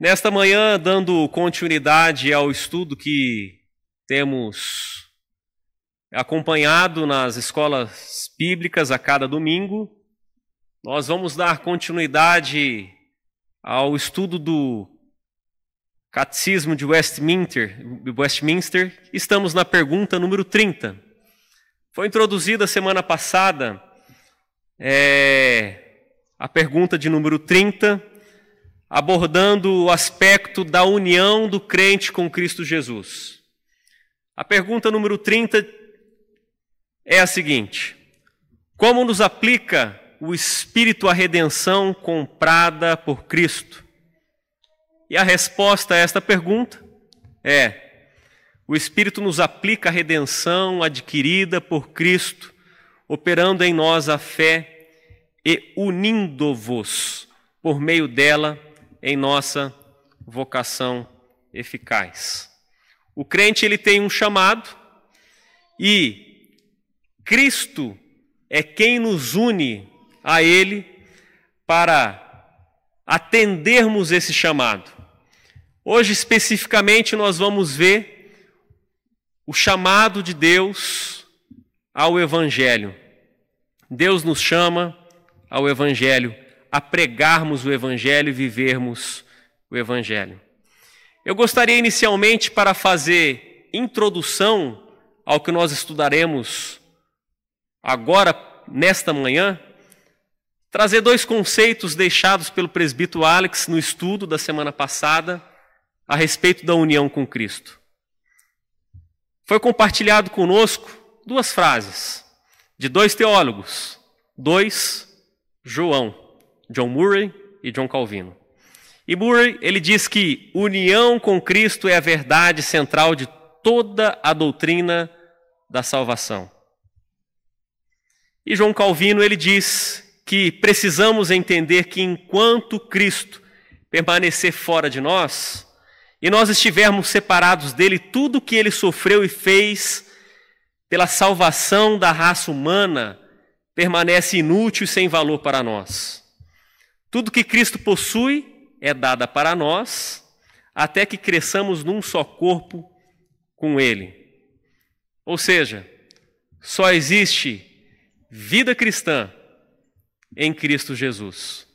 Nesta manhã, dando continuidade ao estudo que temos acompanhado nas escolas bíblicas a cada domingo, nós vamos dar continuidade ao estudo do Catecismo de Westminster. Westminster. Estamos na pergunta número 30. Foi introduzida semana passada é, a pergunta de número 30 abordando o aspecto da união do crente com Cristo Jesus. A pergunta número 30 é a seguinte: Como nos aplica o Espírito à redenção comprada por Cristo? E a resposta a esta pergunta é: o Espírito nos aplica a redenção adquirida por Cristo, operando em nós a fé e unindo-vos por meio dela em nossa vocação eficaz. O crente ele tem um chamado e Cristo é quem nos une a ele para atendermos esse chamado. Hoje especificamente nós vamos ver o chamado de Deus ao evangelho. Deus nos chama ao evangelho a pregarmos o Evangelho e vivermos o Evangelho. Eu gostaria inicialmente, para fazer introdução ao que nós estudaremos agora, nesta manhã, trazer dois conceitos deixados pelo presbítero Alex no estudo da semana passada a respeito da união com Cristo. Foi compartilhado conosco duas frases de dois teólogos, dois João. John Murray e John Calvino. E Murray, ele diz que união com Cristo é a verdade central de toda a doutrina da salvação. E João Calvino, ele diz que precisamos entender que enquanto Cristo permanecer fora de nós, e nós estivermos separados dele, tudo que ele sofreu e fez pela salvação da raça humana permanece inútil e sem valor para nós. Tudo que Cristo possui é dada para nós, até que cresçamos num só corpo com Ele. Ou seja, só existe vida cristã em Cristo Jesus.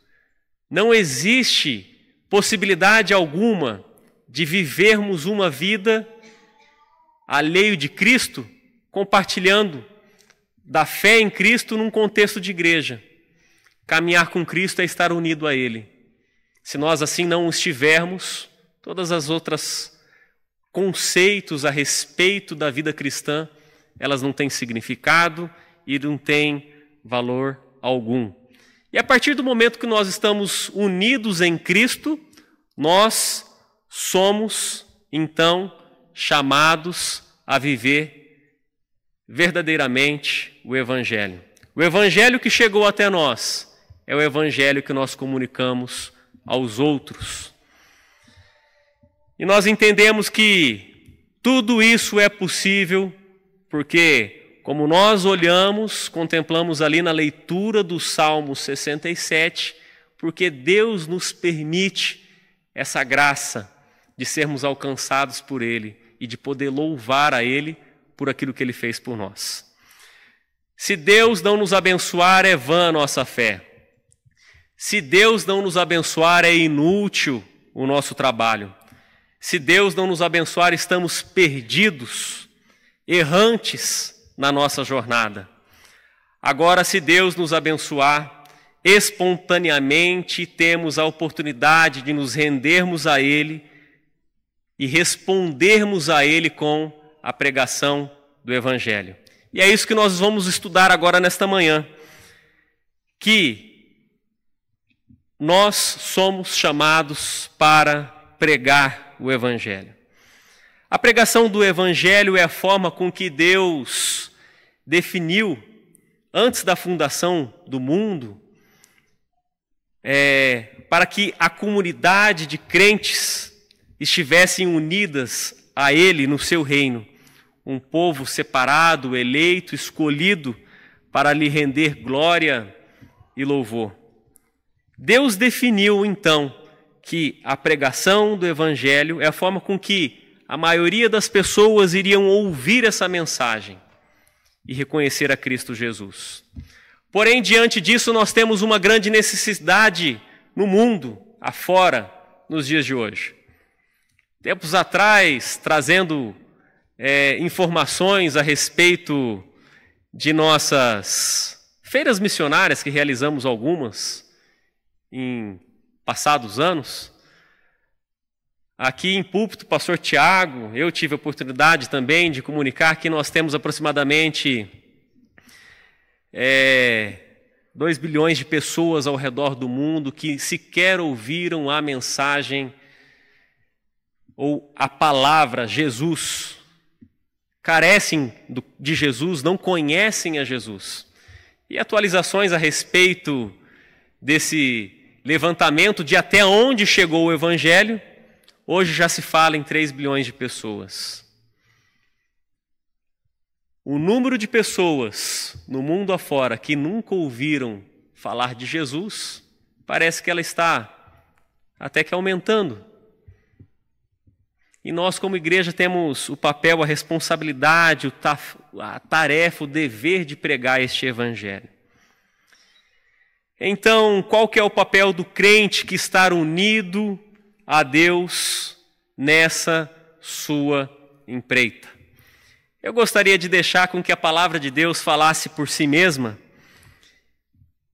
Não existe possibilidade alguma de vivermos uma vida alheio de Cristo, compartilhando da fé em Cristo num contexto de igreja. Caminhar com Cristo é estar unido a Ele. Se nós assim não estivermos, todas as outras conceitos a respeito da vida cristã, elas não têm significado e não têm valor algum. E a partir do momento que nós estamos unidos em Cristo, nós somos então chamados a viver verdadeiramente o Evangelho. O Evangelho que chegou até nós é o evangelho que nós comunicamos aos outros. E nós entendemos que tudo isso é possível porque, como nós olhamos, contemplamos ali na leitura do Salmo 67, porque Deus nos permite essa graça de sermos alcançados por Ele e de poder louvar a Ele por aquilo que Ele fez por nós. Se Deus não nos abençoar, é vã a nossa fé. Se Deus não nos abençoar, é inútil o nosso trabalho. Se Deus não nos abençoar, estamos perdidos, errantes na nossa jornada. Agora, se Deus nos abençoar, espontaneamente temos a oportunidade de nos rendermos a Ele e respondermos a Ele com a pregação do Evangelho. E é isso que nós vamos estudar agora nesta manhã. Que nós somos chamados para pregar o Evangelho. A pregação do Evangelho é a forma com que Deus definiu, antes da fundação do mundo, é, para que a comunidade de crentes estivessem unidas a Ele no seu reino, um povo separado, eleito, escolhido para lhe render glória e louvor. Deus definiu então que a pregação do Evangelho é a forma com que a maioria das pessoas iriam ouvir essa mensagem e reconhecer a Cristo Jesus. Porém, diante disso, nós temos uma grande necessidade no mundo, afora, nos dias de hoje. Tempos atrás, trazendo é, informações a respeito de nossas feiras missionárias, que realizamos algumas em passados anos. Aqui em púlpito, pastor Tiago, eu tive a oportunidade também de comunicar que nós temos aproximadamente é, 2 bilhões de pessoas ao redor do mundo que sequer ouviram a mensagem ou a palavra Jesus, carecem de Jesus, não conhecem a Jesus. E atualizações a respeito desse levantamento de até onde chegou o Evangelho, hoje já se fala em 3 bilhões de pessoas. O número de pessoas no mundo afora que nunca ouviram falar de Jesus, parece que ela está até que aumentando. E nós, como igreja, temos o papel, a responsabilidade, a tarefa, o dever de pregar este evangelho. Então, qual que é o papel do crente que está unido a Deus nessa sua empreita? Eu gostaria de deixar com que a palavra de Deus falasse por si mesma,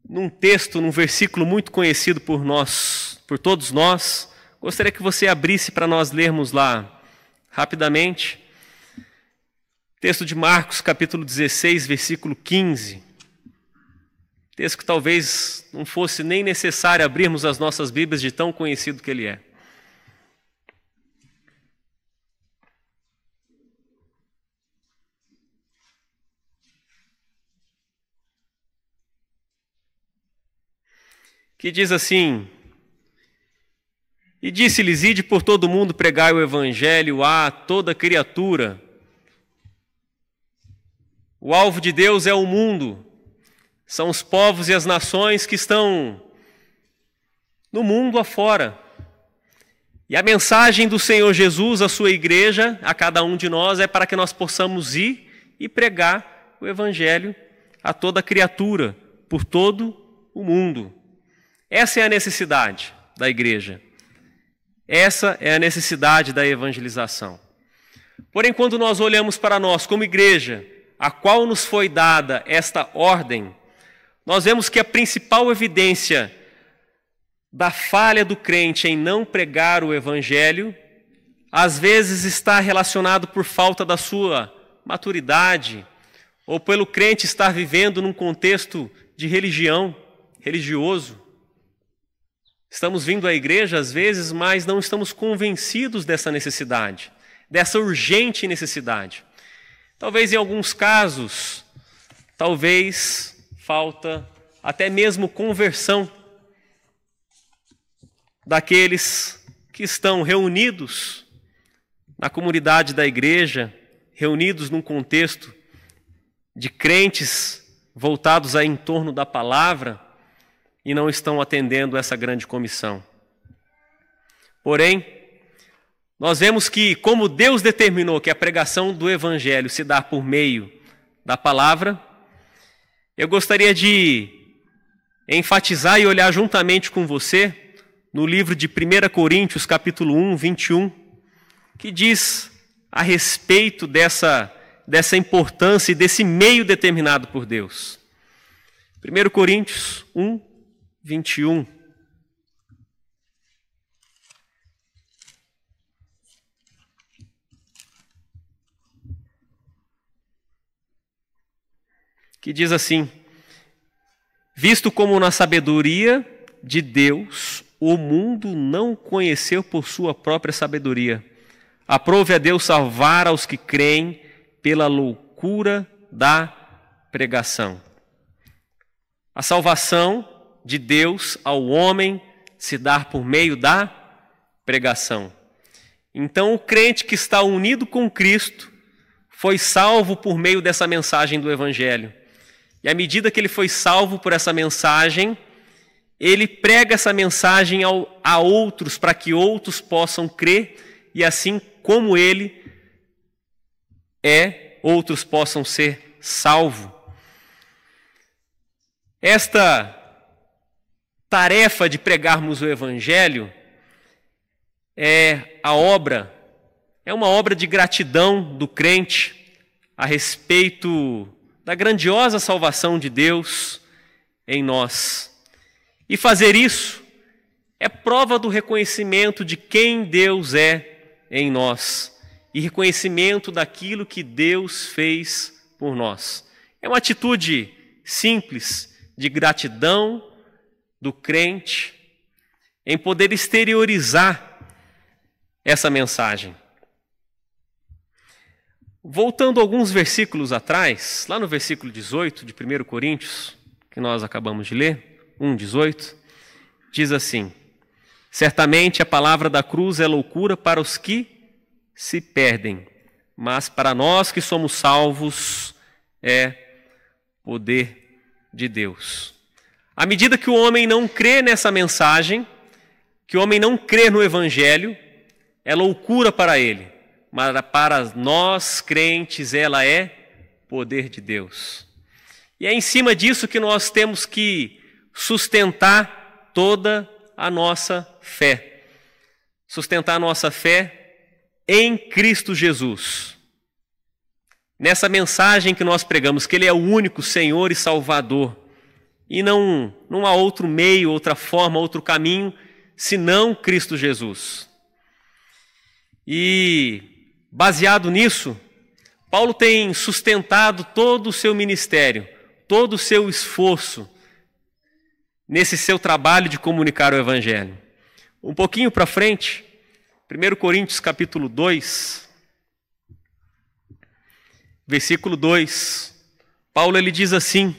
num texto, num versículo muito conhecido por nós, por todos nós. Gostaria que você abrisse para nós lermos lá rapidamente. Texto de Marcos, capítulo 16, versículo 15. Texto que talvez não fosse nem necessário abrirmos as nossas Bíblias de tão conhecido que ele é. Que diz assim: E disse-lhes: Ide por todo o mundo pregai o evangelho a toda criatura. O alvo de Deus é o mundo, são os povos e as nações que estão no mundo afora. E a mensagem do Senhor Jesus à sua igreja, a cada um de nós, é para que nós possamos ir e pregar o Evangelho a toda criatura, por todo o mundo. Essa é a necessidade da igreja. Essa é a necessidade da evangelização. Porém, quando nós olhamos para nós como igreja, a qual nos foi dada esta ordem, nós vemos que a principal evidência da falha do crente em não pregar o evangelho, às vezes está relacionado por falta da sua maturidade, ou pelo crente estar vivendo num contexto de religião, religioso. Estamos vindo à igreja às vezes, mas não estamos convencidos dessa necessidade, dessa urgente necessidade. Talvez em alguns casos, talvez falta até mesmo conversão daqueles que estão reunidos na comunidade da igreja, reunidos num contexto de crentes voltados a em torno da palavra e não estão atendendo essa grande comissão. Porém, nós vemos que, como Deus determinou que a pregação do Evangelho se dá por meio da palavra, eu gostaria de enfatizar e olhar juntamente com você no livro de 1 Coríntios, capítulo 1, 21, que diz a respeito dessa, dessa importância e desse meio determinado por Deus. 1 Coríntios 1, 21. Que diz assim: Visto como na sabedoria de Deus o mundo não conheceu por sua própria sabedoria, aprove a Deus salvar aos que creem pela loucura da pregação. A salvação de Deus ao homem se dar por meio da pregação. Então, o crente que está unido com Cristo foi salvo por meio dessa mensagem do Evangelho. E à medida que ele foi salvo por essa mensagem, ele prega essa mensagem ao, a outros para que outros possam crer e assim como ele é, outros possam ser salvos. Esta tarefa de pregarmos o Evangelho é a obra, é uma obra de gratidão do crente a respeito da grandiosa salvação de Deus em nós. E fazer isso é prova do reconhecimento de quem Deus é em nós e reconhecimento daquilo que Deus fez por nós. É uma atitude simples de gratidão do crente em poder exteriorizar essa mensagem. Voltando alguns versículos atrás, lá no versículo 18 de 1 Coríntios, que nós acabamos de ler, 1,18, diz assim: Certamente a palavra da cruz é loucura para os que se perdem, mas para nós que somos salvos é poder de Deus. À medida que o homem não crê nessa mensagem, que o homem não crê no Evangelho, é loucura para ele, mas para nós crentes ela é poder de Deus. E é em cima disso que nós temos que sustentar toda a nossa fé. Sustentar a nossa fé em Cristo Jesus. Nessa mensagem que nós pregamos, que Ele é o único Senhor e Salvador, e não, não há outro meio, outra forma, outro caminho, senão Cristo Jesus. E, baseado nisso, Paulo tem sustentado todo o seu ministério, todo o seu esforço nesse seu trabalho de comunicar o Evangelho. Um pouquinho para frente, 1 Coríntios capítulo 2, versículo 2, Paulo ele diz assim: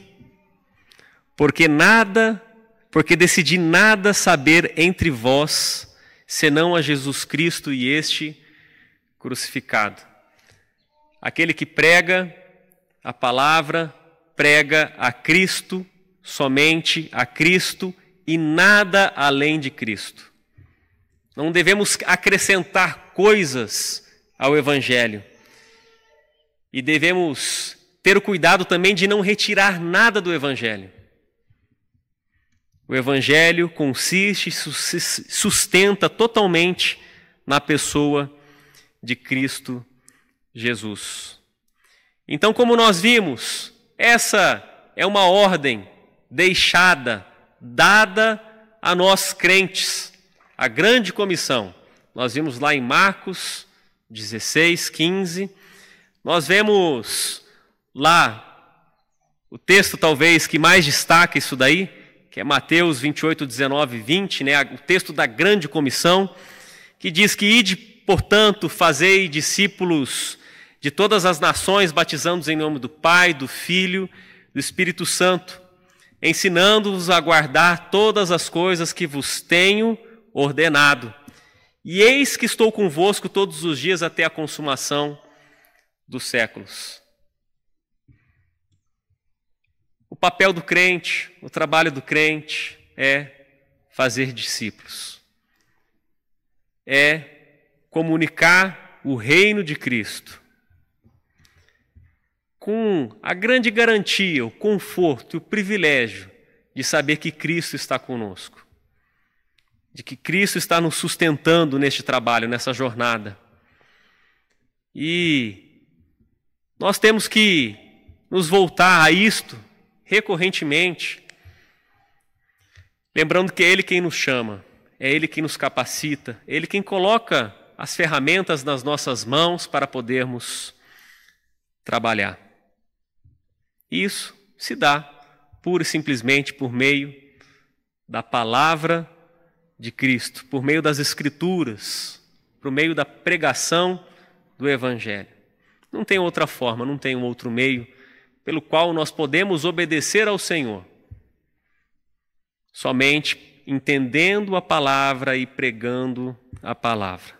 porque nada, porque decidi nada saber entre vós, senão a Jesus Cristo e este crucificado. Aquele que prega a palavra, prega a Cristo, somente a Cristo e nada além de Cristo. Não devemos acrescentar coisas ao Evangelho. E devemos ter o cuidado também de não retirar nada do Evangelho. O Evangelho consiste e sustenta totalmente na pessoa de Cristo Jesus. Então, como nós vimos, essa é uma ordem deixada, dada a nós crentes, a grande comissão. Nós vimos lá em Marcos 16, 15. Nós vemos lá o texto talvez que mais destaca isso daí, que é Mateus 28, 19 e 20, né, o texto da grande comissão, que diz que ide, portanto, fazei discípulos de todas as nações, batizando-os em nome do Pai, do Filho, do Espírito Santo, ensinando-os a guardar todas as coisas que vos tenho ordenado. E eis que estou convosco todos os dias até a consumação dos séculos. O papel do crente, o trabalho do crente é fazer discípulos, é comunicar o reino de Cristo, com a grande garantia, o conforto, o privilégio de saber que Cristo está conosco, de que Cristo está nos sustentando neste trabalho, nessa jornada. E nós temos que nos voltar a isto recorrentemente, lembrando que é Ele quem nos chama, é Ele quem nos capacita, é Ele quem coloca as ferramentas nas nossas mãos para podermos trabalhar. Isso se dá pura e simplesmente por meio da palavra de Cristo, por meio das Escrituras, por meio da pregação do Evangelho. Não tem outra forma, não tem um outro meio pelo qual nós podemos obedecer ao Senhor. Somente entendendo a palavra e pregando a palavra.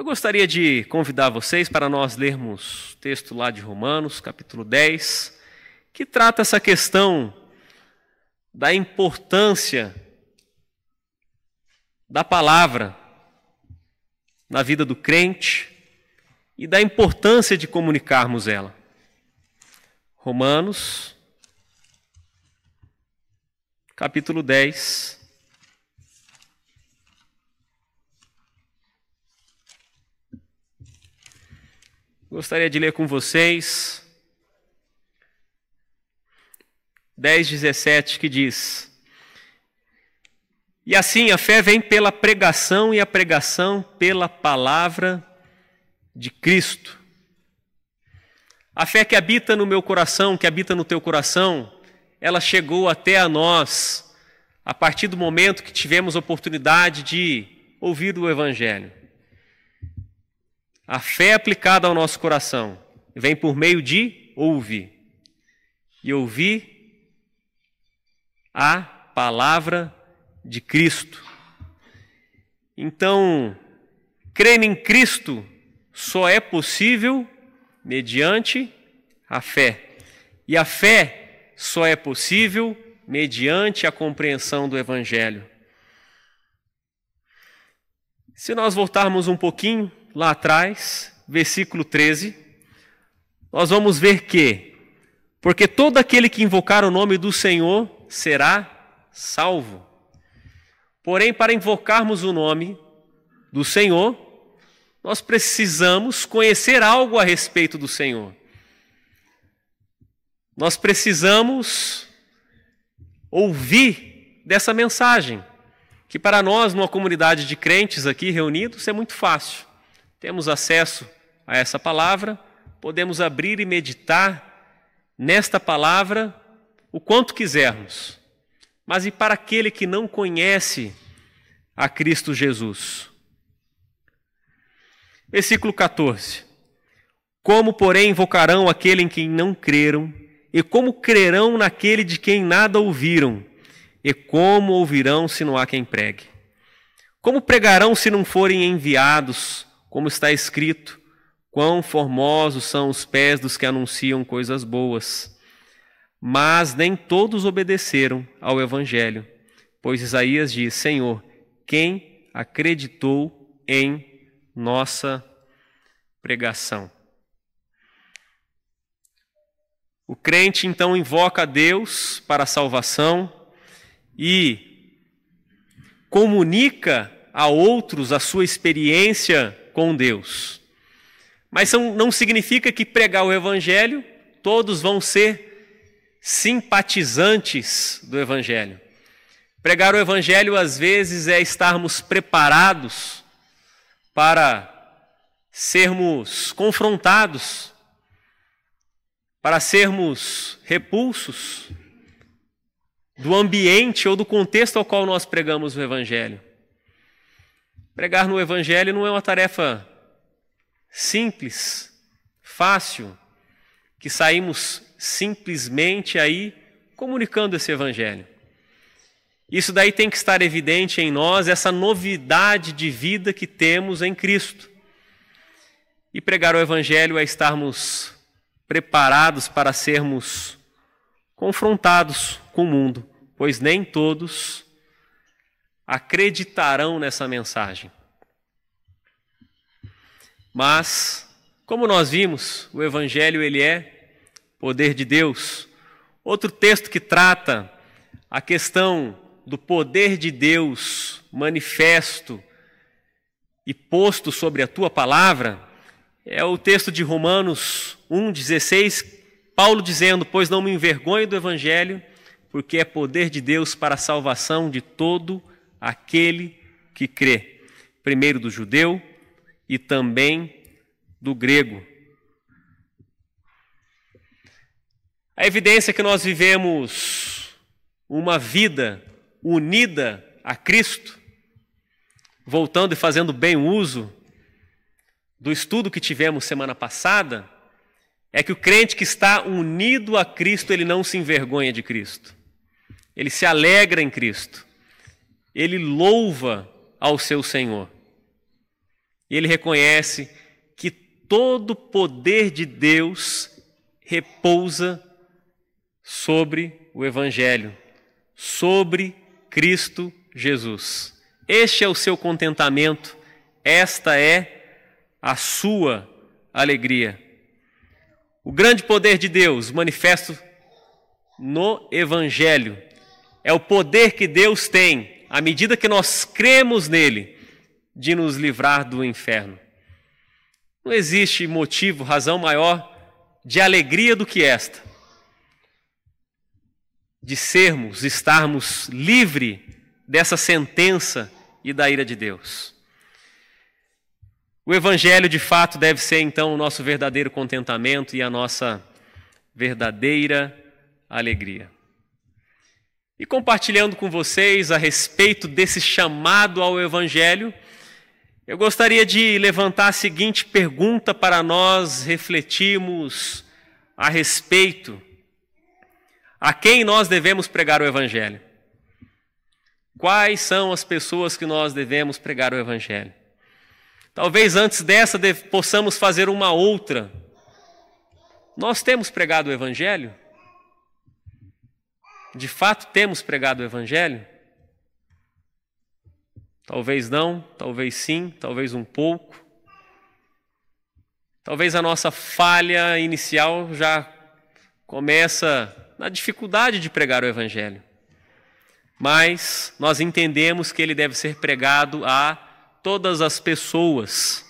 Eu gostaria de convidar vocês para nós lermos o texto lá de Romanos, capítulo 10, que trata essa questão da importância da palavra na vida do crente e da importância de comunicarmos ela. Romanos, capítulo 10. Gostaria de ler com vocês 10, 17, que diz: E assim a fé vem pela pregação, e a pregação pela palavra de Cristo. A fé que habita no meu coração, que habita no teu coração, ela chegou até a nós a partir do momento que tivemos oportunidade de ouvir o Evangelho. A fé aplicada ao nosso coração vem por meio de ouvir. E ouvir a palavra de Cristo. Então, crer em Cristo só é possível mediante a fé. E a fé só é possível mediante a compreensão do Evangelho. Se nós voltarmos um pouquinho lá atrás, versículo 13, nós vamos ver que, porque todo aquele que invocar o nome do Senhor será salvo. Porém, para invocarmos o nome do Senhor, nós precisamos conhecer algo a respeito do Senhor. Nós precisamos ouvir dessa mensagem, que para nós, numa comunidade de crentes aqui reunidos, é muito fácil. Temos acesso a essa palavra, podemos abrir e meditar nesta palavra o quanto quisermos. Mas e para aquele que não conhece a Cristo Jesus? Versículo 14. Como, porém, invocarão aquele em quem não creram? E como crerão naquele de quem nada ouviram? E como ouvirão se não há quem pregue? Como pregarão se não forem enviados? Como está escrito: Quão formosos são os pés dos que anunciam coisas boas. Mas nem todos obedeceram ao Evangelho, pois Isaías diz: Senhor, quem acreditou em nossa pregação? O crente então invoca a Deus para a salvação e comunica a outros a sua experiência com Deus. Mas não significa que pregar o Evangelho todos vão ser simpatizantes do Evangelho. Pregar o Evangelho, às vezes, é estarmos preparados para sermos confrontados, para sermos repulsos do ambiente ou do contexto ao qual nós pregamos o Evangelho. Pregar no Evangelho não é uma tarefa simples, fácil, que saímos simplesmente aí comunicando esse evangelho. Isso daí tem que estar evidente em nós, essa novidade de vida que temos em Cristo. E pregar o evangelho é estarmos preparados para sermos confrontados com o mundo, pois nem todos acreditarão nessa mensagem. Mas, como nós vimos, o evangelho ele é poder de Deus. Outro texto que trata a questão do poder de Deus manifesto e posto sobre a tua palavra é o texto de Romanos 1,16, Paulo dizendo: Pois não me envergonho do Evangelho, porque é poder de Deus para a salvação de todo aquele que crê, primeiro do judeu e também do grego. A evidência é que nós vivemos uma vida unida a Cristo, voltando e fazendo bem uso do estudo que tivemos semana passada, é que o crente que está unido a Cristo, ele não se envergonha de Cristo. Ele se alegra em Cristo. Ele louva ao seu Senhor. E ele reconhece que todo o poder de Deus repousa sobre o Evangelho, sobre Cristo Jesus. Este é o seu contentamento, esta é a sua alegria. O grande poder de Deus manifesto no Evangelho é o poder que Deus tem, à medida que nós cremos nele, de nos livrar do inferno. Não existe motivo, razão maior de alegria do que esta. De sermos, estarmos livre dessa sentença e da ira de Deus. O Evangelho, de fato, deve ser então o nosso verdadeiro contentamento e a nossa verdadeira alegria. E compartilhando com vocês a respeito desse chamado ao Evangelho, eu gostaria de levantar a seguinte pergunta para nós refletirmos a respeito: a quem nós devemos pregar o Evangelho? Quais são as pessoas que nós devemos pregar o Evangelho? Talvez antes dessa possamos fazer uma outra. Nós temos pregado o Evangelho? De fato temos pregado o Evangelho? Talvez não, talvez sim, talvez um pouco. Talvez a nossa falha inicial já começa na dificuldade de pregar o Evangelho. Mas nós entendemos que ele deve ser pregado a todas as pessoas,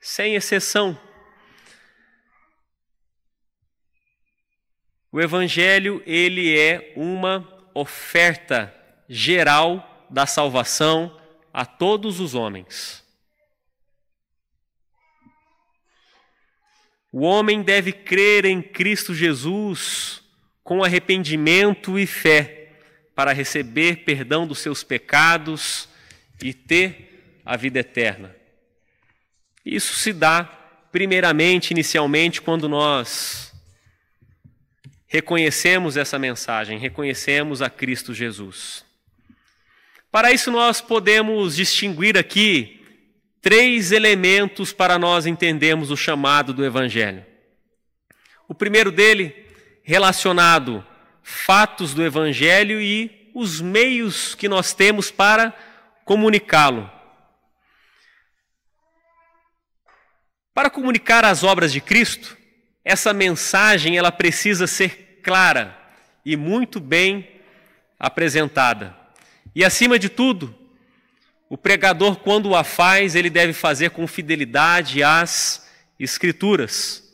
sem exceção. O evangelho, ele é uma oferta geral da salvação a todos os homens. O homem deve crer em Cristo Jesus com arrependimento e fé para receber perdão dos seus pecados e ter a vida eterna. Isso se dá, primeiramente, inicialmente, quando nós reconhecemos essa mensagem, reconhecemos a Cristo Jesus. Para isso, nós podemos distinguir aqui três elementos para nós entendermos o chamado do Evangelho. O primeiro dele, relacionado fatos do Evangelho e os meios que nós temos para comunicá-lo. Para comunicar as obras de Cristo, essa mensagem ela precisa ser clara e muito bem apresentada. E acima de tudo, o pregador, quando a faz, ele deve fazer com fidelidade às Escrituras.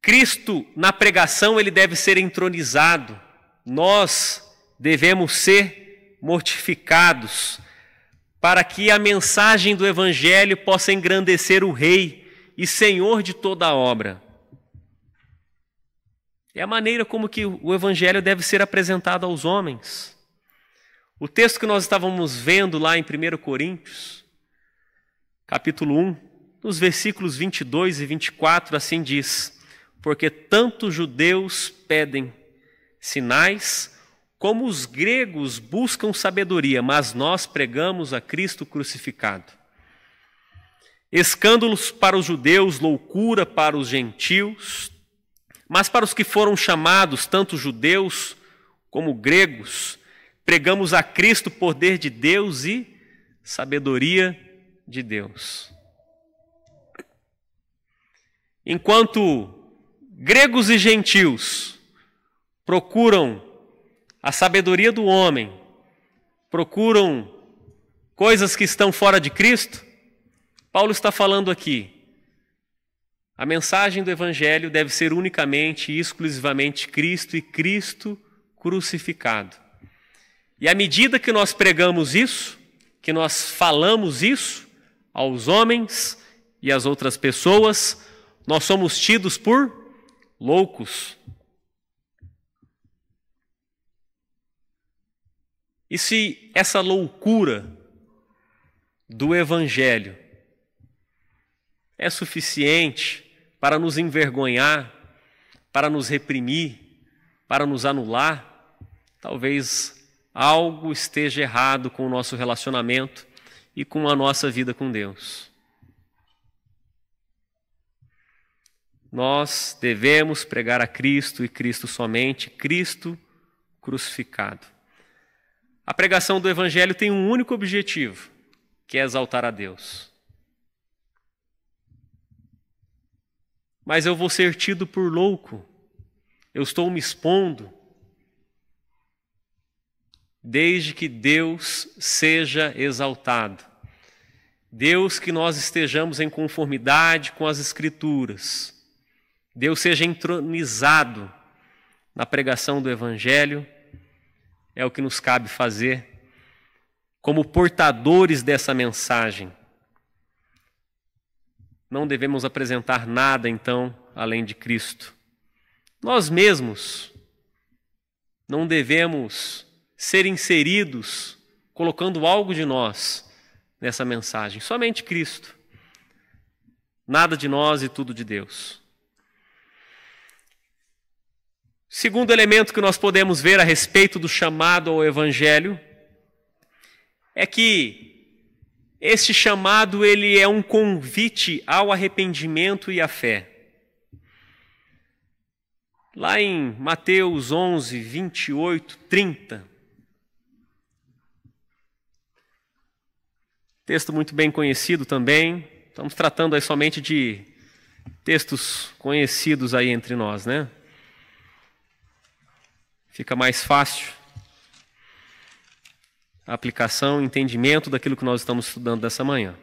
Cristo, na pregação, ele deve ser entronizado. Nós devemos ser mortificados para que a mensagem do Evangelho possa engrandecer o Rei e Senhor de toda a obra. É a maneira como que o evangelho deve ser apresentado aos homens. O texto que nós estávamos vendo lá em 1 Coríntios, capítulo 1, nos versículos 22 e 24, assim diz: Porque tanto judeus pedem sinais, como os gregos buscam sabedoria, mas nós pregamos a Cristo crucificado. Escândalos para os judeus, loucura para os gentios, mas para os que foram chamados, tanto judeus como gregos, pregamos a Cristo poder de Deus e sabedoria de Deus. Enquanto gregos e gentios procuram a sabedoria do homem, procuram coisas que estão fora de Cristo, Paulo está falando aqui a mensagem do Evangelho deve ser unicamente e exclusivamente Cristo e Cristo crucificado. E à medida que nós pregamos isso, que nós falamos isso aos homens e às outras pessoas, nós somos tidos por loucos. E se essa loucura do Evangelho é suficiente para nos envergonhar, para nos reprimir, para nos anular, talvez algo esteja errado com o nosso relacionamento e com a nossa vida com Deus. Nós devemos pregar a Cristo e Cristo somente, Cristo crucificado. A pregação do Evangelho tem um único objetivo, que é exaltar a Deus. Mas eu vou ser tido por louco, eu estou me expondo, desde que Deus seja exaltado. Deus, que nós estejamos em conformidade com as Escrituras. Deus seja entronizado na pregação do Evangelho, é o que nos cabe fazer como portadores dessa mensagem. Não devemos apresentar nada, então, além de Cristo. Nós mesmos não devemos ser inseridos colocando algo de nós nessa mensagem, somente Cristo. Nada de nós e tudo de Deus. Segundo elemento que nós podemos ver a respeito do chamado ao evangelho é que este chamado ele é um convite ao arrependimento e à fé. Lá em Mateus 11, 28, 30, Texto muito bem conhecido também. Estamos tratando aí somente de textos conhecidos aí entre nós, né? Fica mais fácil aplicação, entendimento daquilo que nós estamos estudando dessa manhã.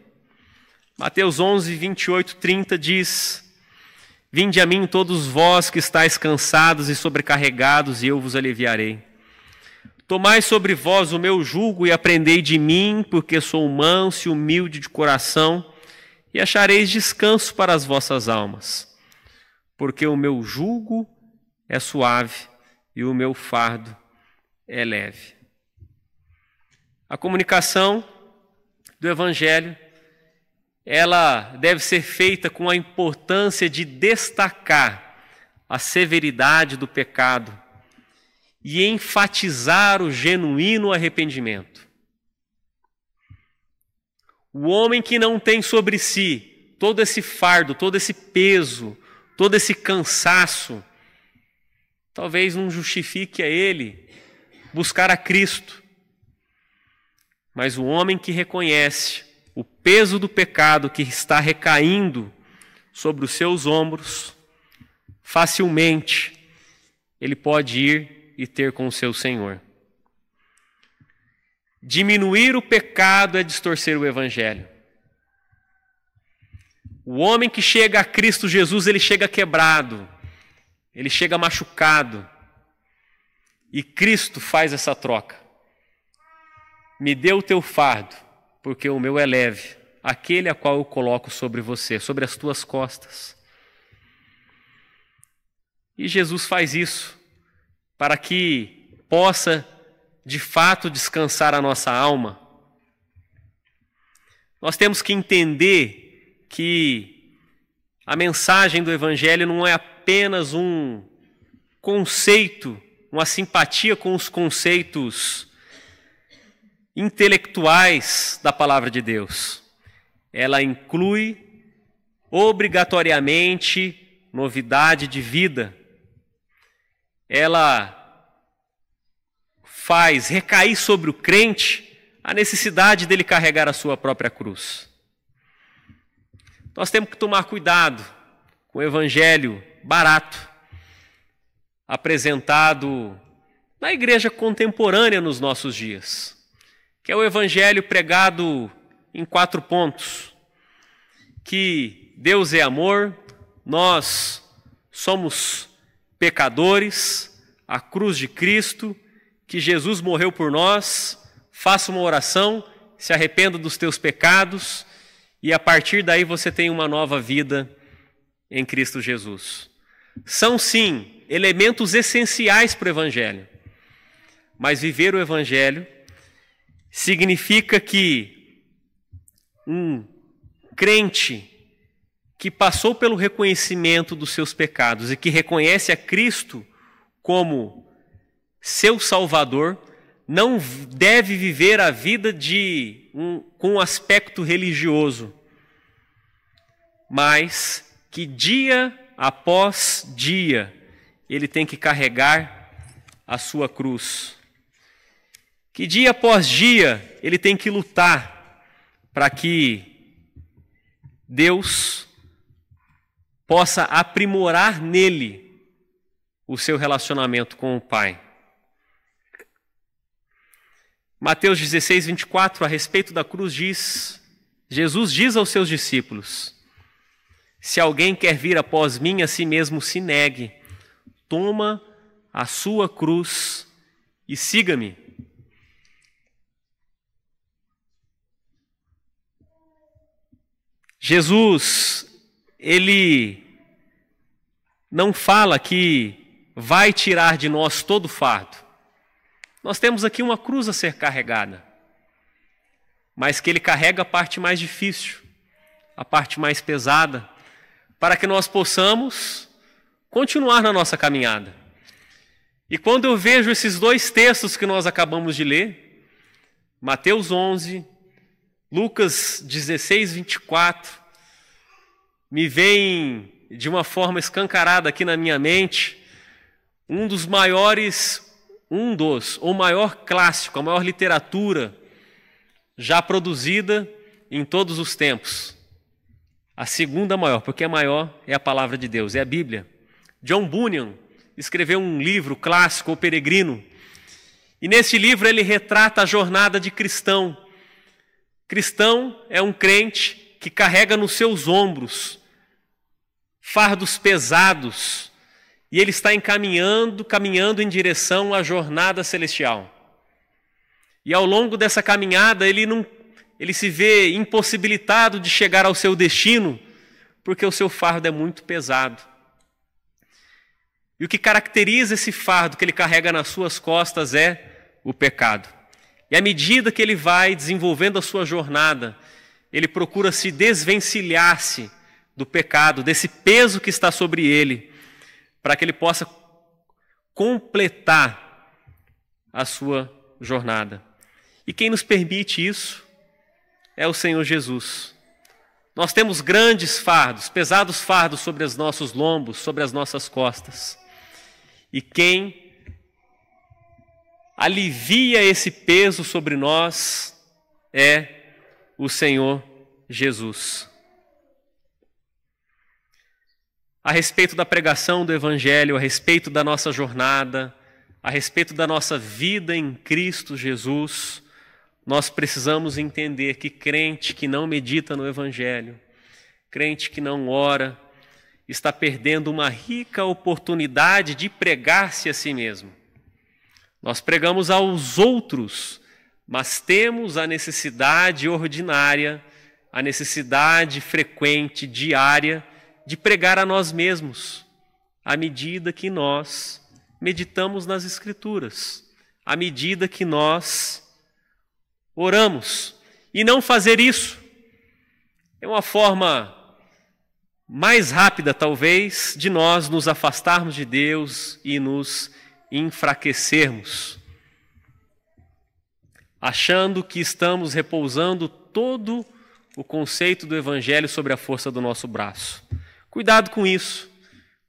Mateus 11, 28, 30 diz: Vinde a mim todos vós que estáis cansados e sobrecarregados, e eu vos aliviarei. Tomai sobre vós o meu jugo e aprendei de mim, porque sou manso e humilde de coração, e achareis descanso para as vossas almas. Porque o meu jugo é suave e o meu fardo é leve. A comunicação do evangelho ela deve ser feita com a importância de destacar a severidade do pecado e enfatizar o genuíno arrependimento. O homem que não tem sobre si todo esse fardo, todo esse peso, todo esse cansaço, talvez não justifique a ele buscar a Cristo. Mas o homem que reconhece o peso do pecado que está recaindo sobre os seus ombros, facilmente ele pode ir e ter com o seu Senhor. Diminuir o pecado é distorcer o evangelho. O homem que chega a Cristo Jesus, ele chega quebrado, ele chega machucado. E Cristo faz essa troca. Me dê o teu fardo, porque o meu é leve, aquele a qual eu coloco sobre você, sobre as tuas costas. E Jesus faz isso para que possa de fato descansar a nossa alma, nós temos que entender que a mensagem do Evangelho não é apenas um conceito, uma simpatia com os conceitos intelectuais da palavra de Deus. Ela inclui obrigatoriamente novidade de vida ela faz recair sobre o crente a necessidade dele carregar a sua própria cruz. Nós temos que tomar cuidado com o evangelho barato apresentado na igreja contemporânea nos nossos dias, que é o evangelho pregado em quatro pontos: que Deus é amor, nós somos pecadores, a cruz de Cristo, que Jesus morreu por nós, faça uma oração, se arrependa dos teus pecados e a partir daí você tem uma nova vida em Cristo Jesus. São sim elementos essenciais para o Evangelho, mas viver o Evangelho significa que um crente que passou pelo reconhecimento dos seus pecados e que reconhece a Cristo como seu Salvador, não deve viver a vida de um, com um aspecto religioso, mas que dia após dia ele tem que carregar a sua cruz. Que dia após dia ele tem que lutar para que Deus possa aprimorar nele o seu relacionamento com o Pai. Mateus 16, 24, a respeito da cruz, diz: Jesus diz aos seus discípulos: Se alguém quer vir após mim, a si mesmo se negue, toma a sua cruz e siga-me. Jesus, ele não fala que vai tirar de nós todo o fardo. Nós temos aqui uma cruz a ser carregada, mas que ele carrega a parte mais difícil, a parte mais pesada, para que nós possamos continuar na nossa caminhada. E quando eu vejo esses dois textos que nós acabamos de ler, Mateus 11, Lucas 16, 24, me vem de uma forma escancarada aqui na minha mente um dos maiores, um dos, o maior clássico, a maior literatura já produzida em todos os tempos. A segunda maior, porque a maior é a palavra de Deus, é a Bíblia. John Bunyan escreveu um livro clássico, O Peregrino, e nesse livro ele retrata a jornada de cristão Cristão é um crente que carrega nos seus ombros fardos pesados e ele está encaminhando, caminhando em direção à jornada celestial. E ao longo dessa caminhada ele não ele se vê impossibilitado de chegar ao seu destino, porque o seu fardo é muito pesado. E o que caracteriza esse fardo que ele carrega nas suas costas é o pecado. E à medida que ele vai desenvolvendo a sua jornada, ele procura se desvencilhar-se do pecado, desse peso que está sobre ele, para que ele possa completar a sua jornada. E quem nos permite isso é o Senhor Jesus. Nós temos grandes fardos, pesados fardos sobre os nossos lombos, sobre as nossas costas. E quem alivia esse peso sobre nós é o Senhor Jesus. A respeito da pregação do Evangelho, a respeito da nossa jornada, a respeito da nossa vida em Cristo Jesus, nós precisamos entender que crente que não medita no Evangelho, crente que não ora, está perdendo uma rica oportunidade de pregar-se a si mesmo. Nós pregamos aos outros, mas temos a necessidade ordinária, a necessidade frequente, diária, de pregar a nós mesmos, à medida que nós meditamos nas Escrituras, à medida que nós oramos. E não fazer isso é uma forma mais rápida, talvez, de nós nos afastarmos de Deus e nos enfraquecermos, achando que estamos repousando todo o conceito do Evangelho sobre a força do nosso braço. Cuidado com isso,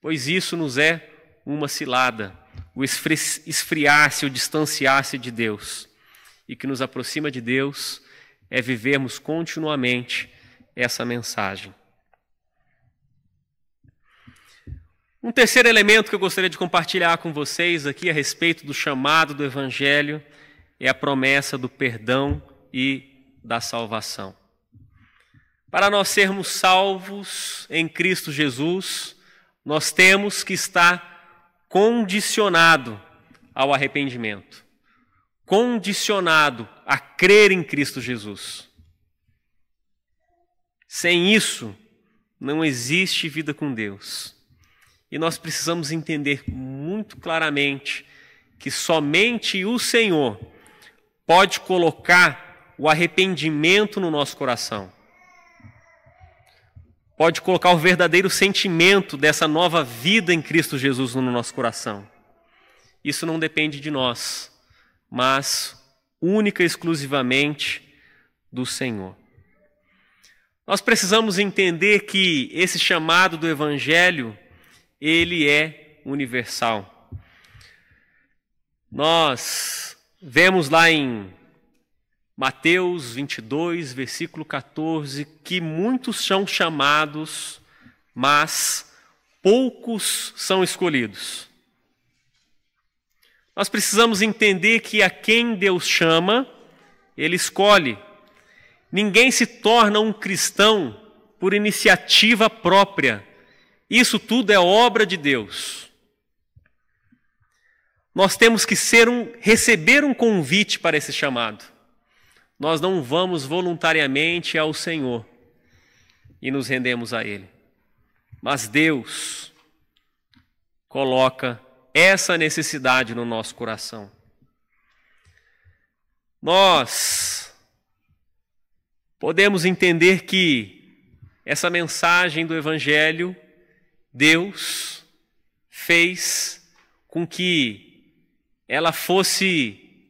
pois isso nos é uma cilada, o esfriar-se, o distanciar-se de Deus. E que nos aproxima de Deus é vivermos continuamente essa mensagem. Um terceiro elemento que eu gostaria de compartilhar com vocês aqui a respeito do chamado do Evangelho é a promessa do perdão e da salvação. Para nós sermos salvos em Cristo Jesus, nós temos que estar condicionado ao arrependimento, condicionado a crer em Cristo Jesus. Sem isso, não existe vida com Deus. E nós precisamos entender muito claramente que somente o Senhor pode colocar o arrependimento no nosso coração. Pode colocar o verdadeiro sentimento dessa nova vida em Cristo Jesus no nosso coração. Isso não depende de nós, mas única e exclusivamente do Senhor. Nós precisamos entender que esse chamado do Evangelho ele é universal. Nós vemos lá em Mateus 22, versículo 14, que muitos são chamados, mas poucos são escolhidos. Nós precisamos entender que a quem Deus chama, Ele escolhe. Ninguém se torna um cristão por iniciativa própria. Isso tudo é obra de Deus. Nós temos que ser um, receber um convite para esse chamado. Nós não vamos voluntariamente ao Senhor e nos rendemos a Ele. Mas Deus coloca essa necessidade no nosso coração. Nós podemos entender que essa mensagem do Evangelho, Deus fez com que ela fosse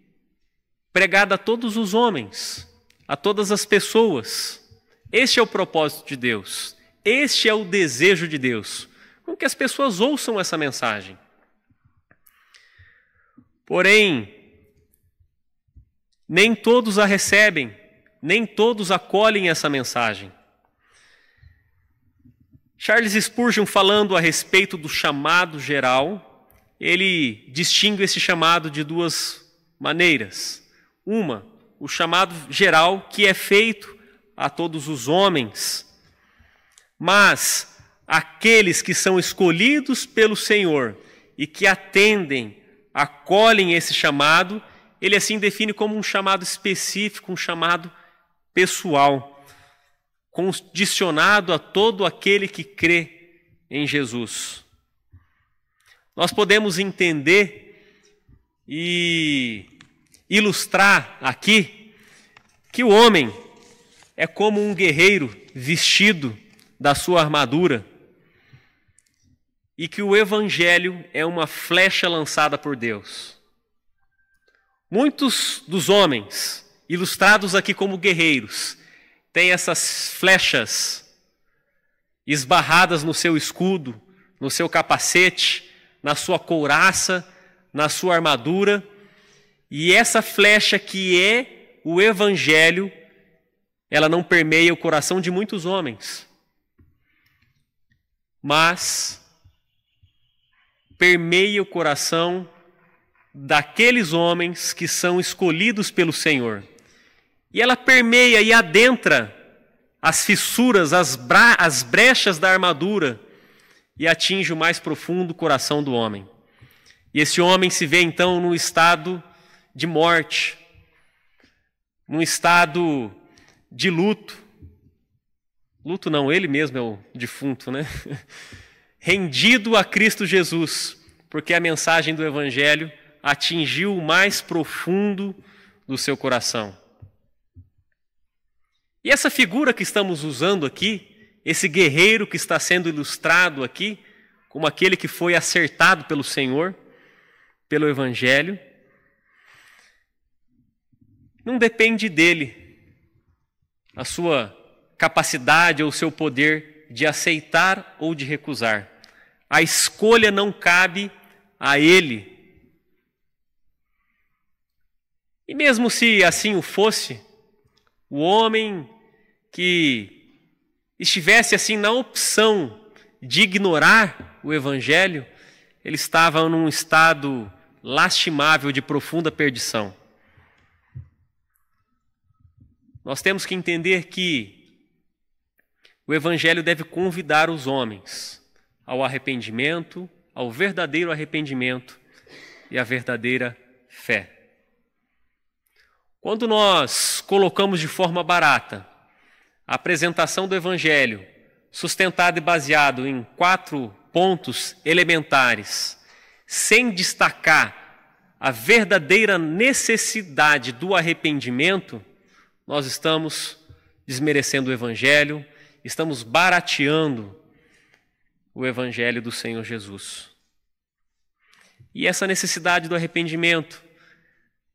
pregada a todos os homens, a todas as pessoas. Este é o propósito de Deus, este é o desejo de Deus, com que as pessoas ouçam essa mensagem. Porém, nem todos a recebem, nem todos acolhem essa mensagem. Charles Spurgeon, falando a respeito do chamado geral, ele distingue esse chamado de duas maneiras. Uma, o chamado geral, que é feito a todos os homens, mas aqueles que são escolhidos pelo Senhor e que atendem acolhem esse chamado, ele assim define como um chamado específico, um chamado pessoal, condicionado a todo aquele que crê em Jesus. Nós podemos entender e ilustrar aqui que o homem é como um guerreiro vestido da sua armadura e que o Evangelho é uma flecha lançada por Deus. Muitos dos homens, ilustrados aqui como guerreiros, têm essas flechas esbarradas no seu escudo, no seu capacete, na sua couraça, na sua armadura, e essa flecha que é o Evangelho, ela não permeia o coração de muitos homens, mas permeia o coração daqueles homens que são escolhidos pelo Senhor. E ela permeia e adentra as fissuras, as, as brechas da armadura e atinge o mais profundo coração do homem. E esse homem se vê então num estado de morte, num estado de luto. Luto não, ele mesmo é o defunto, né? rendido a Cristo Jesus, porque a mensagem do Evangelho atingiu o mais profundo do seu coração. E essa figura que estamos usando aqui, esse guerreiro que está sendo ilustrado aqui, como aquele que foi acertado pelo Senhor, pelo Evangelho, não depende dele, a sua capacidade ou o seu poder de aceitar ou de recusar. A escolha não cabe a ele. E mesmo se assim o fosse, o homem que estivesse assim na opção de ignorar o evangelho, ele estava num estado lastimável de profunda perdição. Nós temos que entender que o evangelho deve convidar os homens ao arrependimento, ao verdadeiro arrependimento e à verdadeira fé. Quando nós colocamos de forma barata a apresentação do Evangelho, sustentado e baseado em quatro pontos elementares, sem destacar a verdadeira necessidade do arrependimento, nós estamos desmerecendo o Evangelho, estamos barateando o Evangelho do Senhor Jesus. E essa necessidade do arrependimento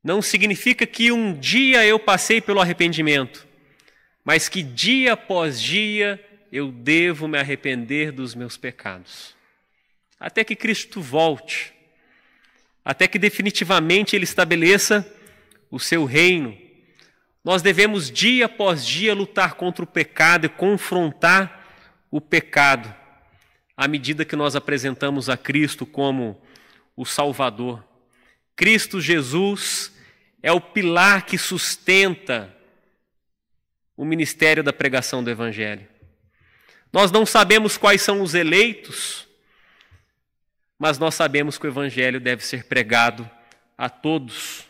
não significa que um dia eu passei pelo arrependimento, mas que dia após dia eu devo me arrepender dos meus pecados. Até que Cristo volte até que definitivamente Ele estabeleça o seu reino. Nós devemos dia após dia lutar contra o pecado e confrontar o pecado, à medida que nós apresentamos a Cristo como o Salvador. Cristo Jesus é o pilar que sustenta o ministério da pregação do Evangelho. Nós não sabemos quais são os eleitos, mas nós sabemos que o Evangelho deve ser pregado a todos.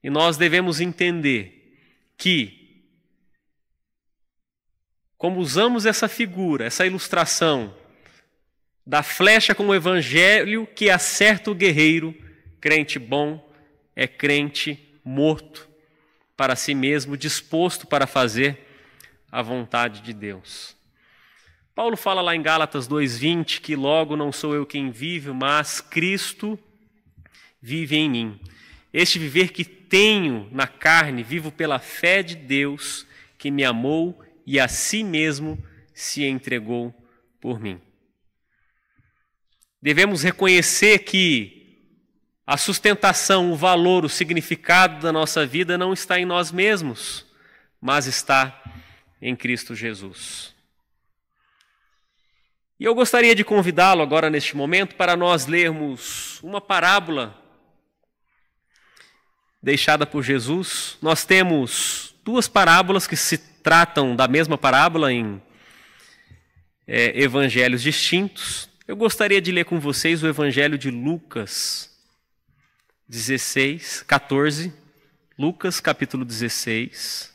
E nós devemos entender que, como usamos essa figura, essa ilustração da flecha com o Evangelho que acerta o guerreiro, crente bom é crente morto para si mesmo, disposto para fazer a vontade de Deus. Paulo fala lá em Gálatas 2:20 que logo não sou eu quem vive, mas Cristo vive em mim. Este viver que tenho na carne, vivo pela fé de Deus que me amou e a si mesmo se entregou por mim. Devemos reconhecer que a sustentação, o valor, o significado da nossa vida não está em nós mesmos, mas está em Cristo Jesus. E eu gostaria de convidá-lo agora neste momento para nós lermos uma parábola deixada por Jesus. Nós temos duas parábolas que se tratam da mesma parábola em é, evangelhos distintos. Eu gostaria de ler com vocês o evangelho de Lucas 16, 14. Lucas capítulo 16.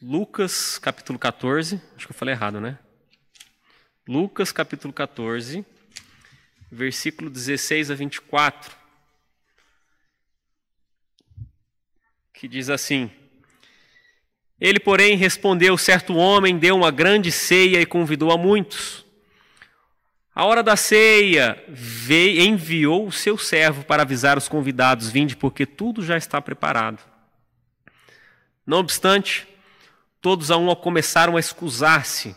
Lucas capítulo 14, acho que eu falei errado, né? Lucas capítulo 14, versículo 16 a 24, que diz assim: Ele, porém, respondeu: Certo homem deu uma grande ceia e convidou a muitos. A hora da ceia, veio, enviou o seu servo para avisar os convidados: Vinde, porque tudo já está preparado. Não obstante, Todos a um começaram a escusar-se.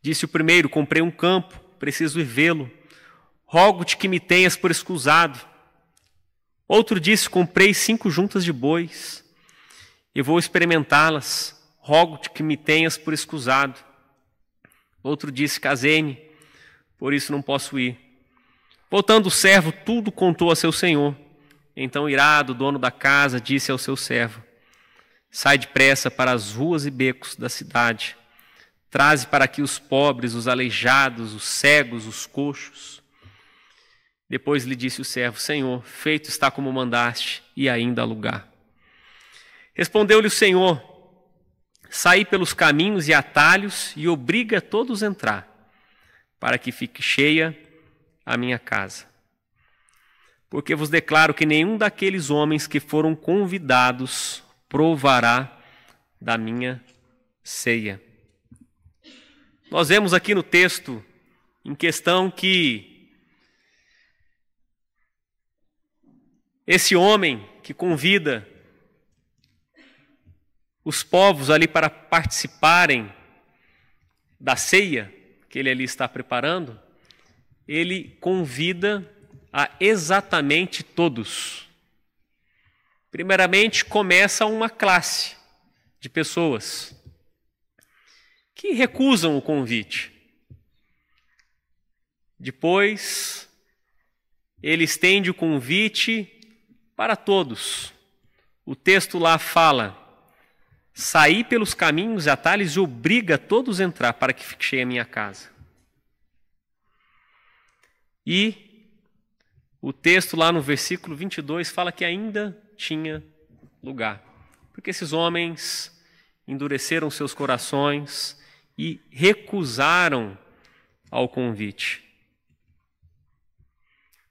Disse o primeiro: Comprei um campo, preciso ir vê-lo. Rogo-te que me tenhas por escusado. Outro disse: Comprei cinco juntas de bois e vou experimentá-las. Rogo-te que me tenhas por escusado. Outro disse: Casei-me, por isso não posso ir. Voltando o servo, tudo contou a seu senhor. Então, irado, o dono da casa disse ao seu servo: Sai depressa para as ruas e becos da cidade. Traze para aqui os pobres, os aleijados, os cegos, os coxos. Depois lhe disse o servo: Senhor, feito está como mandaste, e ainda há lugar. Respondeu-lhe o Senhor: Saí pelos caminhos e atalhos e obriga todos a entrar, para que fique cheia a minha casa. Porque vos declaro que nenhum daqueles homens que foram convidados provará da minha ceia. Nós vemos aqui no texto em questão que esse homem que convida os povos ali para participarem da ceia que ele ali está preparando, ele convida a exatamente todos. Primeiramente, começa uma classe de pessoas que recusam o convite. Depois, ele estende o convite para todos. O texto lá fala: sair pelos caminhos e atalhos e obriga todos a entrar para que fique cheia a minha casa. E o texto lá no versículo 22 fala que ainda tinha lugar. Porque esses homens endureceram seus corações e recusaram ao convite.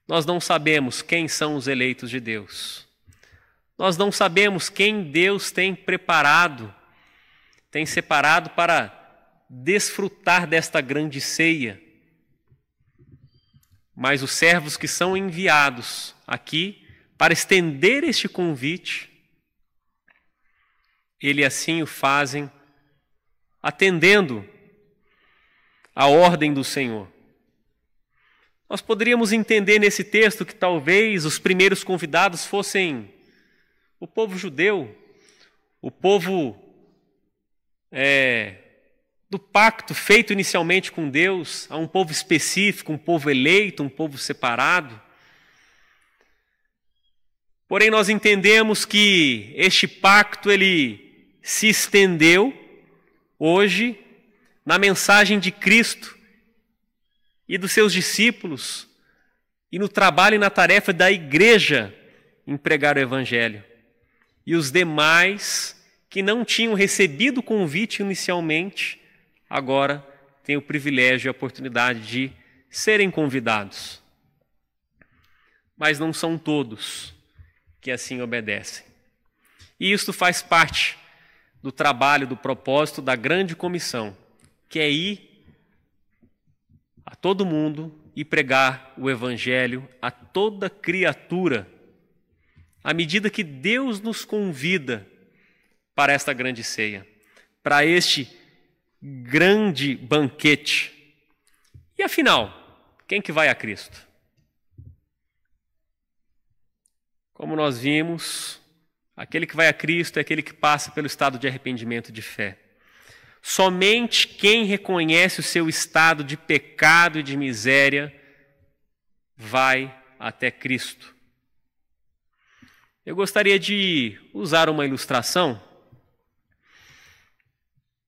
Nós não sabemos quem são os eleitos de Deus. Nós não sabemos quem Deus tem preparado, tem separado para desfrutar desta grande ceia. Mas os servos que são enviados aqui para estender este convite, ele assim o fazem atendendo a ordem do Senhor. Nós poderíamos entender nesse texto que talvez os primeiros convidados fossem o povo judeu, o povo é, do pacto feito inicialmente com Deus, a um povo específico, um povo eleito, um povo separado. Porém, nós entendemos que este pacto ele se estendeu hoje na mensagem de Cristo e dos seus discípulos e no trabalho e na tarefa da igreja em pregar o Evangelho. E os demais que não tinham recebido o convite inicialmente, agora têm o privilégio e a oportunidade de serem convidados. Mas não são todos que assim obedecem. E isto faz parte do trabalho, do propósito da grande comissão que é ir a todo mundo e pregar o Evangelho a toda criatura, à medida que Deus nos convida para esta grande ceia, para este grande banquete. E afinal, quem que vai a Cristo? Como nós vimos, aquele que vai a Cristo é aquele que passa pelo estado de arrependimento de fé. Somente quem reconhece o seu estado de pecado e de miséria vai até Cristo. Eu gostaria de usar uma ilustração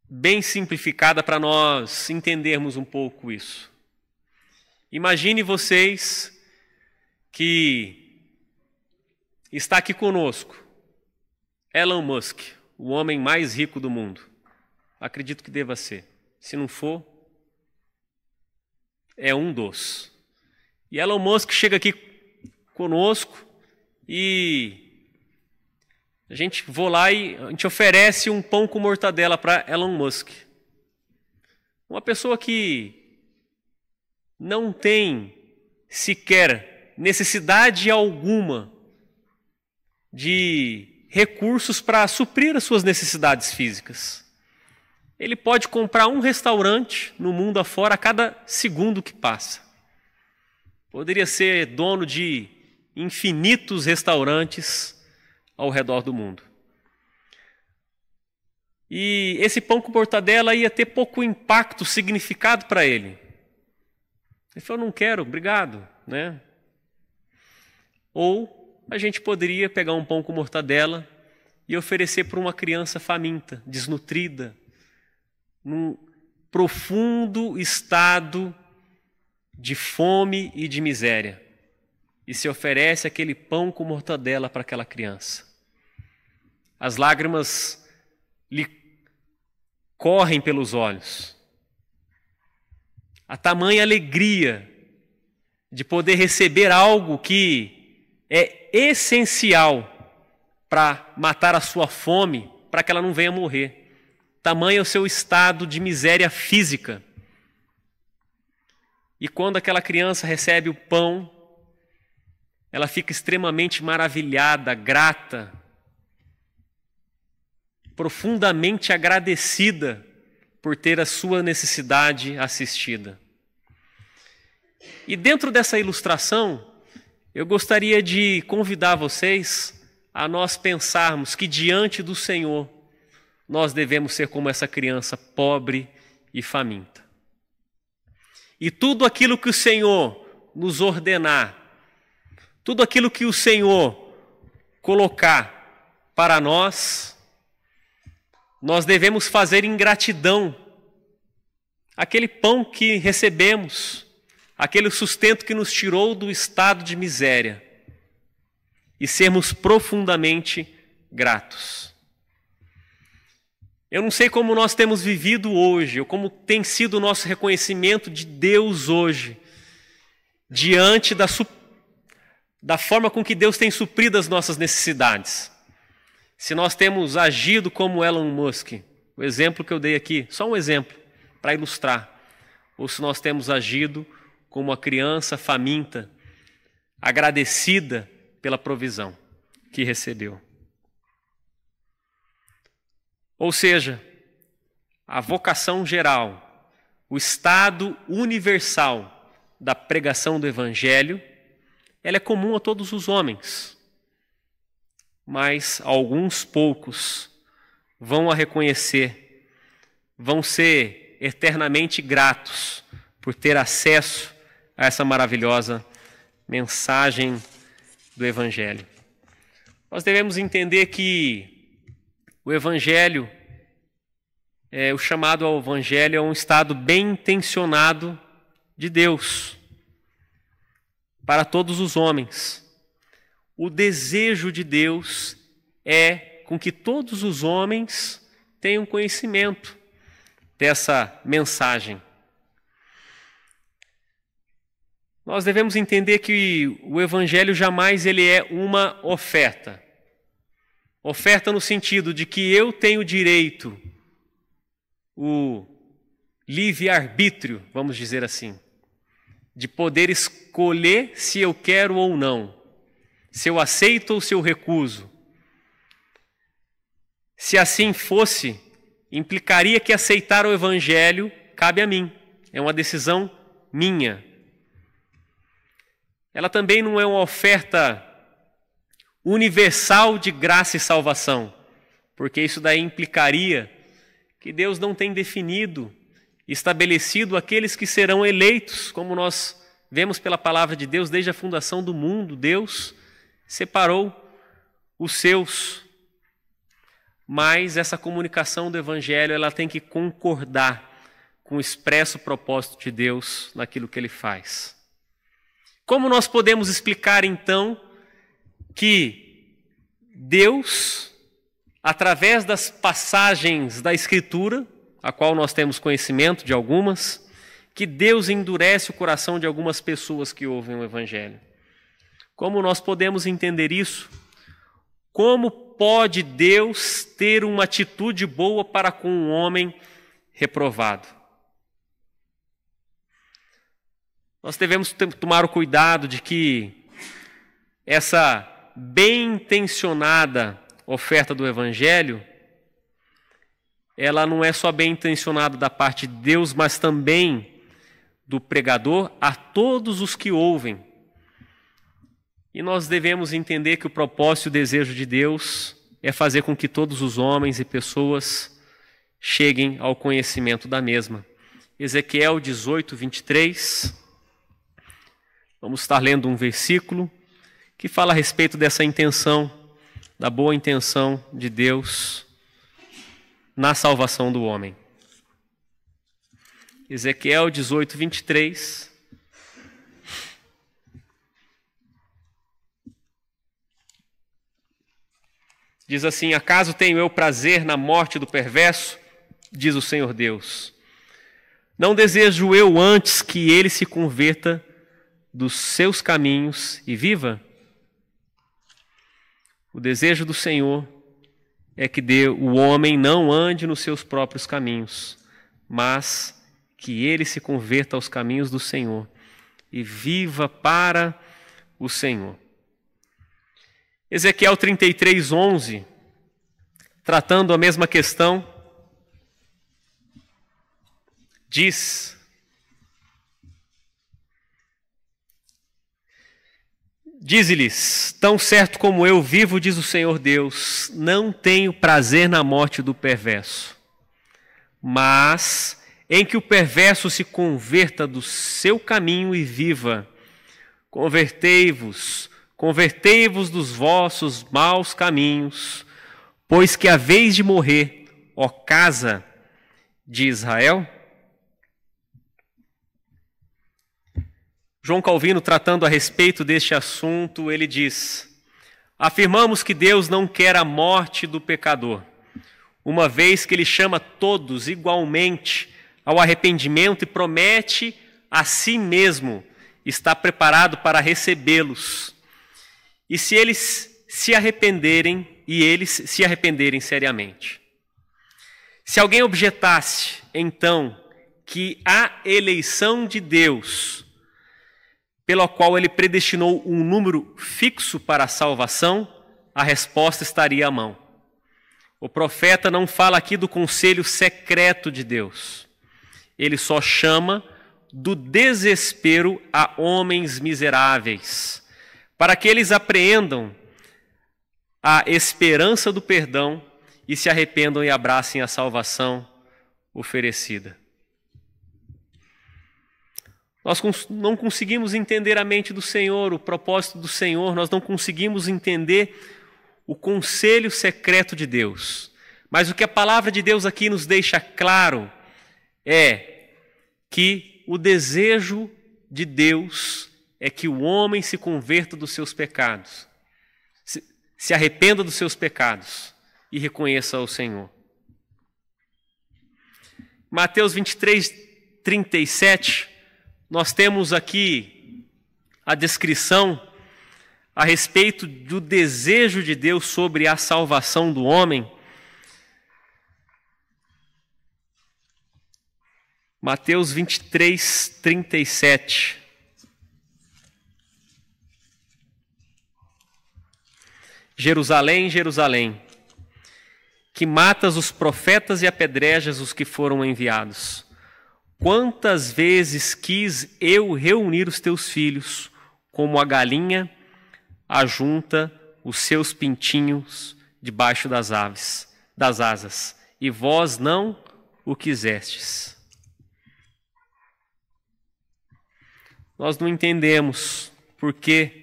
bem simplificada para nós entendermos um pouco isso. Imagine vocês que está aqui conosco Elon Musk, o homem mais rico do mundo. Acredito que deva ser. Se não for, é um dos. E Elon Musk chega aqui conosco e a gente vou lá e a gente oferece um pão com mortadela para Elon Musk. Uma pessoa que não tem sequer necessidade alguma de recursos para suprir as suas necessidades físicas. Ele pode comprar um restaurante no mundo afora a cada segundo que passa. Poderia ser dono de infinitos restaurantes ao redor do mundo. E esse pão com mortadela ia ter pouco impacto, significado para ele. Ele falou: não quero, obrigado. Né? Ou a gente poderia pegar um pão com mortadela e oferecer para uma criança faminta, desnutrida, num profundo estado de fome e de miséria. E se oferece aquele pão com mortadela para aquela criança. As lágrimas lhe correm pelos olhos. A tamanha alegria de poder receber algo que é essencial para matar a sua fome, para que ela não venha morrer. Tamanho é o seu estado de miséria física. E quando aquela criança recebe o pão, ela fica extremamente maravilhada, grata, profundamente agradecida por ter a sua necessidade assistida. E dentro dessa ilustração, eu gostaria de convidar vocês a nós pensarmos que diante do Senhor nós devemos ser como essa criança pobre e faminta. E tudo aquilo que o Senhor nos ordenar, tudo aquilo que o Senhor colocar para nós, nós devemos fazer em gratidão. Aquele pão que recebemos, aquele sustento que nos tirou do estado de miséria, e sermos profundamente gratos. Eu não sei como nós temos vivido hoje, ou como tem sido o nosso reconhecimento de Deus hoje, diante da, da forma com que Deus tem suprido as nossas necessidades. Se nós temos agido como Elon Musk, o exemplo que eu dei aqui, só um exemplo para ilustrar, ou se nós temos agido como uma criança faminta, agradecida pela provisão que recebeu. Ou seja, a vocação geral, o estado universal da pregação do Evangelho, ela é comum a todos os homens, mas alguns poucos vão a reconhecer, vão ser eternamente gratos por ter acesso a essa maravilhosa mensagem do Evangelho. Nós devemos entender que o Evangelho, é, o chamado ao Evangelho, é um estado bem intencionado de Deus para todos os homens. O desejo de Deus é com que todos os homens tenham conhecimento dessa mensagem. Nós devemos entender que o evangelho jamais ele é uma oferta. Oferta no sentido de que eu tenho direito o livre arbítrio, vamos dizer assim, de poder escolher se eu quero ou não, se eu aceito ou se eu recuso. Se assim fosse, implicaria que aceitar o evangelho cabe a mim. É uma decisão minha. Ela também não é uma oferta universal de graça e salvação, porque isso daí implicaria que Deus não tem definido, estabelecido aqueles que serão eleitos, como nós vemos pela palavra de Deus desde a fundação do mundo, Deus separou os seus. Mas essa comunicação do evangelho, ela tem que concordar com o expresso propósito de Deus naquilo que ele faz. Como nós podemos explicar então que Deus, através das passagens da Escritura, a qual nós temos conhecimento de algumas, que Deus endurece o coração de algumas pessoas que ouvem o Evangelho? Como nós podemos entender isso? Como pode Deus ter uma atitude boa para com um homem reprovado? Nós devemos tomar o cuidado de que essa bem intencionada oferta do Evangelho, ela não é só bem intencionada da parte de Deus, mas também do pregador a todos os que ouvem. E nós devemos entender que o propósito e o desejo de Deus é fazer com que todos os homens e pessoas cheguem ao conhecimento da mesma. Ezequiel 18, 23. Vamos estar lendo um versículo que fala a respeito dessa intenção, da boa intenção de Deus na salvação do homem. Ezequiel 18, 23. Diz assim: Acaso tenho eu prazer na morte do perverso? Diz o Senhor Deus. Não desejo eu antes que ele se converta dos seus caminhos e viva? O desejo do Senhor é que o homem não ande nos seus próprios caminhos, mas que ele se converta aos caminhos do Senhor e viva para o Senhor. Ezequiel 33, 11, tratando a mesma questão, diz Dize-lhes: Tão certo como eu vivo, diz o Senhor Deus, não tenho prazer na morte do perverso, mas em que o perverso se converta do seu caminho e viva. Convertei-vos, convertei-vos dos vossos maus caminhos, pois que a vez de morrer, ó casa de Israel, João Calvino, tratando a respeito deste assunto, ele diz: Afirmamos que Deus não quer a morte do pecador, uma vez que ele chama todos igualmente ao arrependimento e promete a si mesmo estar preparado para recebê-los. E se eles se arrependerem, e eles se arrependerem seriamente. Se alguém objetasse, então, que a eleição de Deus pela qual ele predestinou um número fixo para a salvação, a resposta estaria à mão. O profeta não fala aqui do conselho secreto de Deus. Ele só chama do desespero a homens miseráveis, para que eles apreendam a esperança do perdão e se arrependam e abracem a salvação oferecida. Nós não conseguimos entender a mente do Senhor, o propósito do Senhor, nós não conseguimos entender o conselho secreto de Deus. Mas o que a palavra de Deus aqui nos deixa claro é que o desejo de Deus é que o homem se converta dos seus pecados, se, se arrependa dos seus pecados e reconheça o Senhor. Mateus 23, 37 nós temos aqui a descrição a respeito do desejo de Deus sobre a salvação do homem. Mateus 23, 37. Jerusalém, Jerusalém, que matas os profetas e apedrejas os que foram enviados. Quantas vezes quis eu reunir os teus filhos, como a galinha ajunta os seus pintinhos debaixo das aves, das asas, e vós não o quisestes. Nós não entendemos porque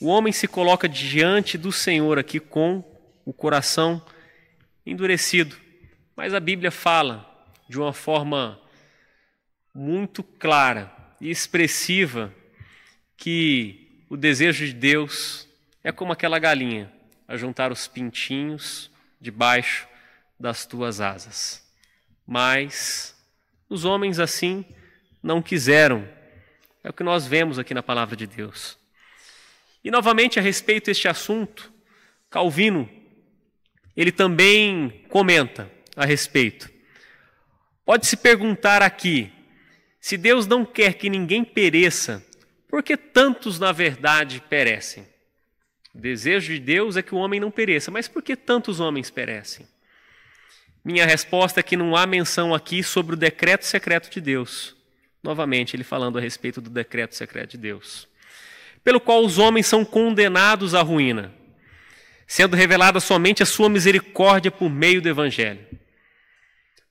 o homem se coloca diante do Senhor aqui com o coração endurecido, mas a Bíblia fala de uma forma muito clara e expressiva que o desejo de Deus é como aquela galinha, a juntar os pintinhos debaixo das tuas asas. Mas os homens assim não quiseram. É o que nós vemos aqui na palavra de Deus. E novamente a respeito deste assunto, Calvino, ele também comenta a respeito. Pode se perguntar aqui, se Deus não quer que ninguém pereça, por que tantos, na verdade, perecem? O desejo de Deus é que o homem não pereça, mas por que tantos homens perecem? Minha resposta é que não há menção aqui sobre o decreto secreto de Deus. Novamente, ele falando a respeito do decreto secreto de Deus. Pelo qual os homens são condenados à ruína, sendo revelada somente a sua misericórdia por meio do Evangelho.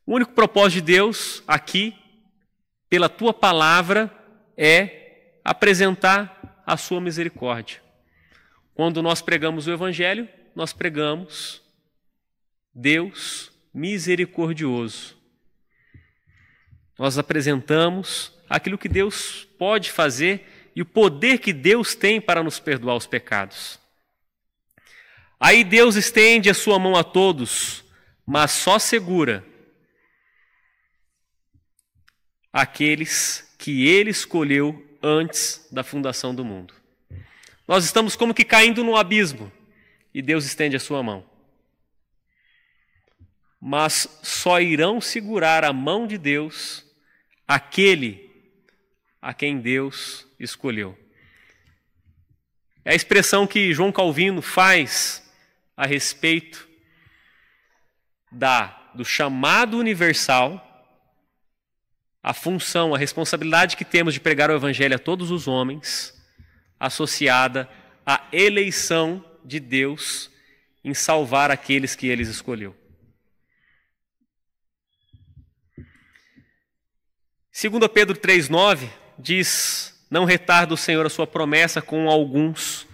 O único propósito de Deus aqui pela tua palavra é apresentar a sua misericórdia. Quando nós pregamos o Evangelho, nós pregamos Deus misericordioso. Nós apresentamos aquilo que Deus pode fazer e o poder que Deus tem para nos perdoar os pecados. Aí Deus estende a sua mão a todos, mas só segura aqueles que ele escolheu antes da fundação do mundo. Nós estamos como que caindo no abismo e Deus estende a sua mão. Mas só irão segurar a mão de Deus aquele a quem Deus escolheu. É a expressão que João Calvino faz a respeito da do chamado universal a função, a responsabilidade que temos de pregar o Evangelho a todos os homens, associada à eleição de Deus em salvar aqueles que eles escolheu. Segundo Pedro 3:9 diz: "Não retarda o Senhor a sua promessa com alguns,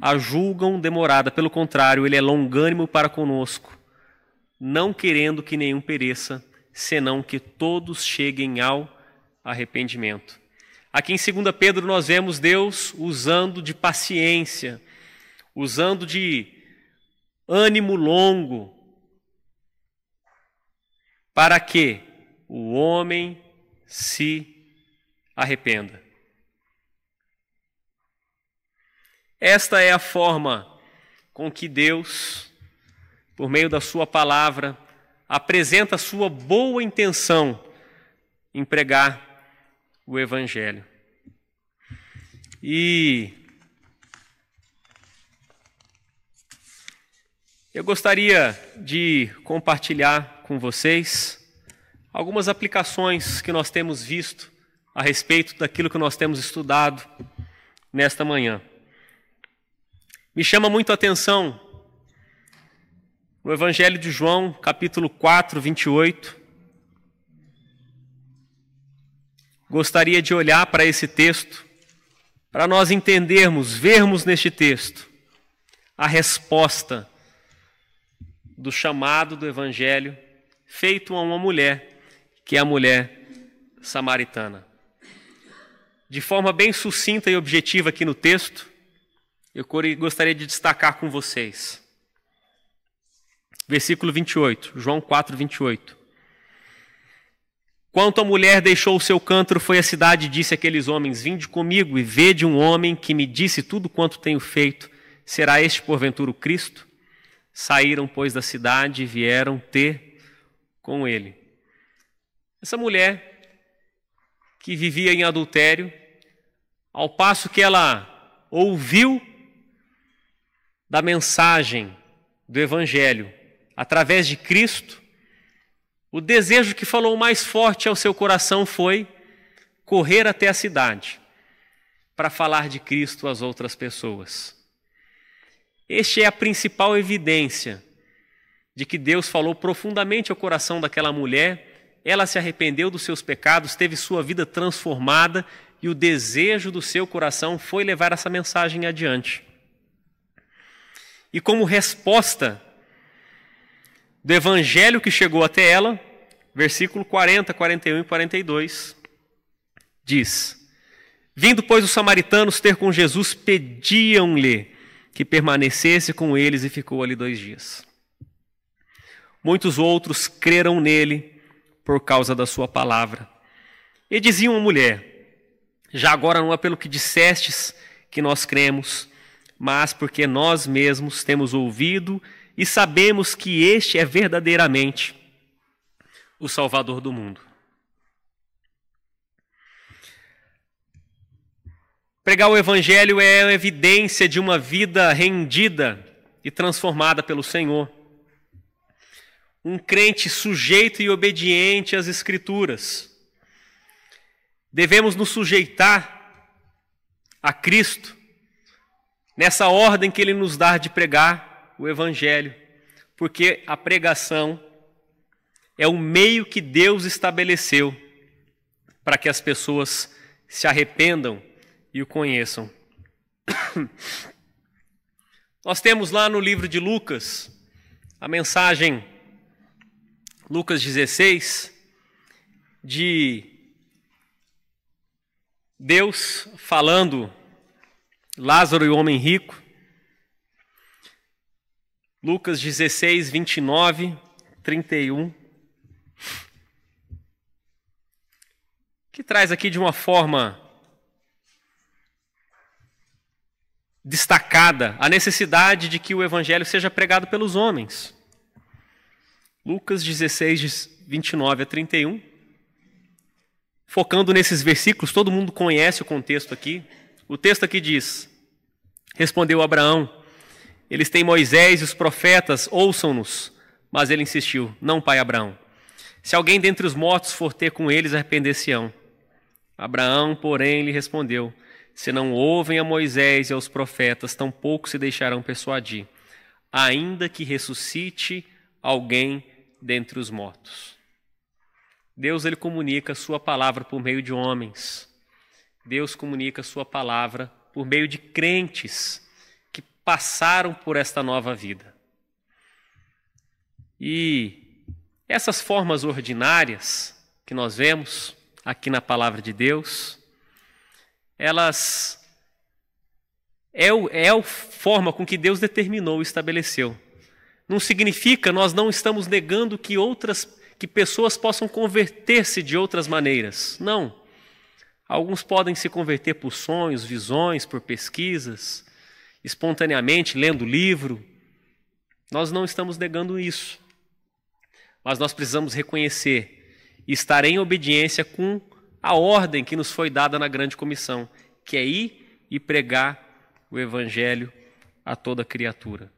a julgam demorada, pelo contrário, ele é longânimo para conosco, não querendo que nenhum pereça, senão que todos cheguem ao arrependimento. Aqui em 2 Pedro nós vemos Deus usando de paciência, usando de ânimo longo, para que o homem se arrependa. Esta é a forma com que Deus, por meio da Sua palavra, apresenta a sua boa intenção em pregar o Evangelho. E Eu gostaria de compartilhar com vocês algumas aplicações que nós temos visto a respeito daquilo que nós temos estudado nesta manhã. Me chama muito a atenção no Evangelho de João, capítulo 4, 28. Gostaria de olhar para esse texto, para nós entendermos, vermos neste texto a resposta do chamado do Evangelho feito a uma mulher, que é a mulher samaritana. De forma bem sucinta e objetiva aqui no texto, eu gostaria de destacar com vocês. Versículo 28, João 4, 28. Quanto a mulher deixou o seu cântaro, foi à cidade e disse àqueles homens: Vinde comigo e vede um homem que me disse tudo quanto tenho feito. Será este porventura o Cristo? Saíram, pois, da cidade e vieram ter com ele. Essa mulher que vivia em adultério, ao passo que ela ouviu da mensagem do Evangelho através de Cristo, o desejo que falou mais forte ao seu coração foi correr até a cidade para falar de Cristo às outras pessoas. Este é a principal evidência de que Deus falou profundamente ao coração daquela mulher, ela se arrependeu dos seus pecados, teve sua vida transformada e o desejo do seu coração foi levar essa mensagem adiante. E como resposta do evangelho que chegou até ela, versículo 40, 41 e 42, diz: Vindo, pois, os samaritanos ter com Jesus, pediam-lhe que permanecesse com eles e ficou ali dois dias. Muitos outros creram nele por causa da sua palavra. E diziam à mulher: Já agora não é pelo que dissestes que nós cremos, mas porque nós mesmos temos ouvido e sabemos que este é verdadeiramente o Salvador do mundo. Pregar o Evangelho é a evidência de uma vida rendida e transformada pelo Senhor. Um crente sujeito e obediente às Escrituras. Devemos nos sujeitar a Cristo nessa ordem que Ele nos dá de pregar o Evangelho, porque a pregação é o meio que Deus estabeleceu para que as pessoas se arrependam e o conheçam. Nós temos lá no livro de Lucas a mensagem, Lucas 16, de Deus falando Lázaro e o homem rico. Lucas 16, 29, 31. Que traz aqui de uma forma destacada a necessidade de que o evangelho seja pregado pelos homens. Lucas 16, 29 a 31. Focando nesses versículos, todo mundo conhece o contexto aqui. O texto aqui diz: Respondeu Abraão: Eles têm Moisés e os profetas, ouçam-nos. Mas ele insistiu: Não, pai Abraão. Se alguém dentre os mortos for ter com eles, arrepender-se-ão. Abraão, porém, lhe respondeu: Se não ouvem a Moisés e aos profetas, tampouco se deixarão persuadir, ainda que ressuscite alguém dentre os mortos. Deus ele comunica a sua palavra por meio de homens. Deus comunica a sua palavra por meio de crentes que passaram por esta nova vida. E essas formas ordinárias que nós vemos aqui na palavra de Deus, elas é, o, é a forma com que Deus determinou e estabeleceu. Não significa nós não estamos negando que outras que pessoas possam converter-se de outras maneiras. Não. Alguns podem se converter por sonhos, visões, por pesquisas, espontaneamente, lendo livro. Nós não estamos negando isso. Mas nós precisamos reconhecer e estar em obediência com a ordem que nos foi dada na grande comissão, que é ir e pregar o evangelho a toda criatura.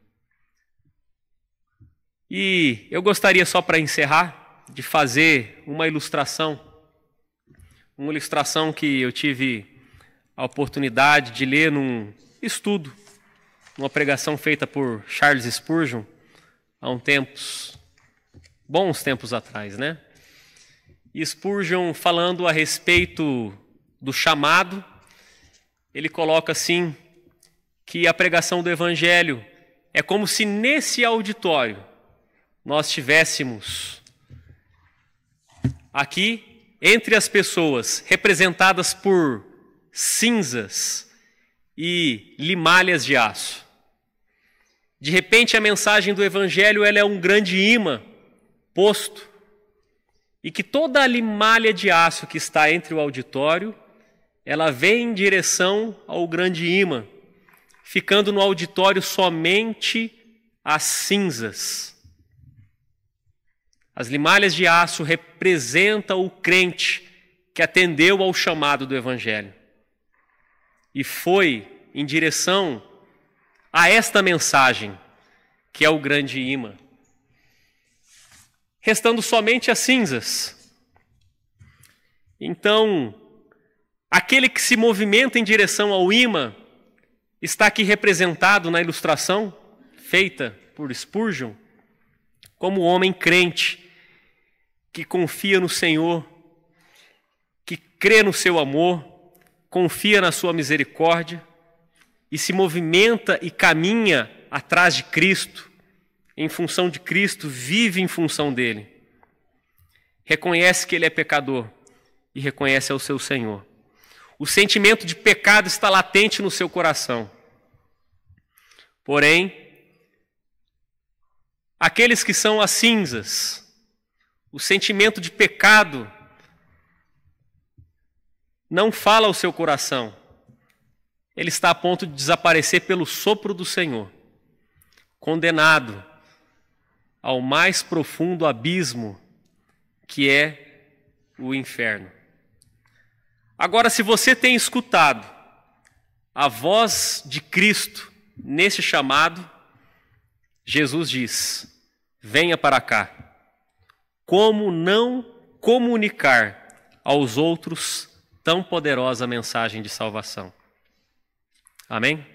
E eu gostaria só para encerrar de fazer uma ilustração, uma ilustração que eu tive a oportunidade de ler num estudo, numa pregação feita por Charles Spurgeon há um tempos, bons tempos atrás, né? E Spurgeon falando a respeito do chamado, ele coloca assim que a pregação do evangelho é como se nesse auditório nós tivéssemos aqui entre as pessoas representadas por cinzas e limalhas de aço. De repente a mensagem do evangelho ela é um grande imã posto e que toda a limalha de aço que está entre o auditório, ela vem em direção ao grande imã, ficando no auditório somente as cinzas as limalhas de aço representam o crente que atendeu ao chamado do Evangelho e foi em direção a esta mensagem, que é o grande imã. Restando somente as cinzas. Então, aquele que se movimenta em direção ao imã está aqui representado na ilustração feita por Spurgeon como homem crente que confia no Senhor, que crê no seu amor, confia na sua misericórdia e se movimenta e caminha atrás de Cristo, em função de Cristo, vive em função dele. Reconhece que ele é pecador e reconhece ao seu Senhor. O sentimento de pecado está latente no seu coração. Porém, aqueles que são as cinzas, o sentimento de pecado não fala ao seu coração. Ele está a ponto de desaparecer pelo sopro do Senhor, condenado ao mais profundo abismo que é o inferno. Agora, se você tem escutado a voz de Cristo nesse chamado, Jesus diz: venha para cá como não comunicar aos outros tão poderosa mensagem de salvação. Amém?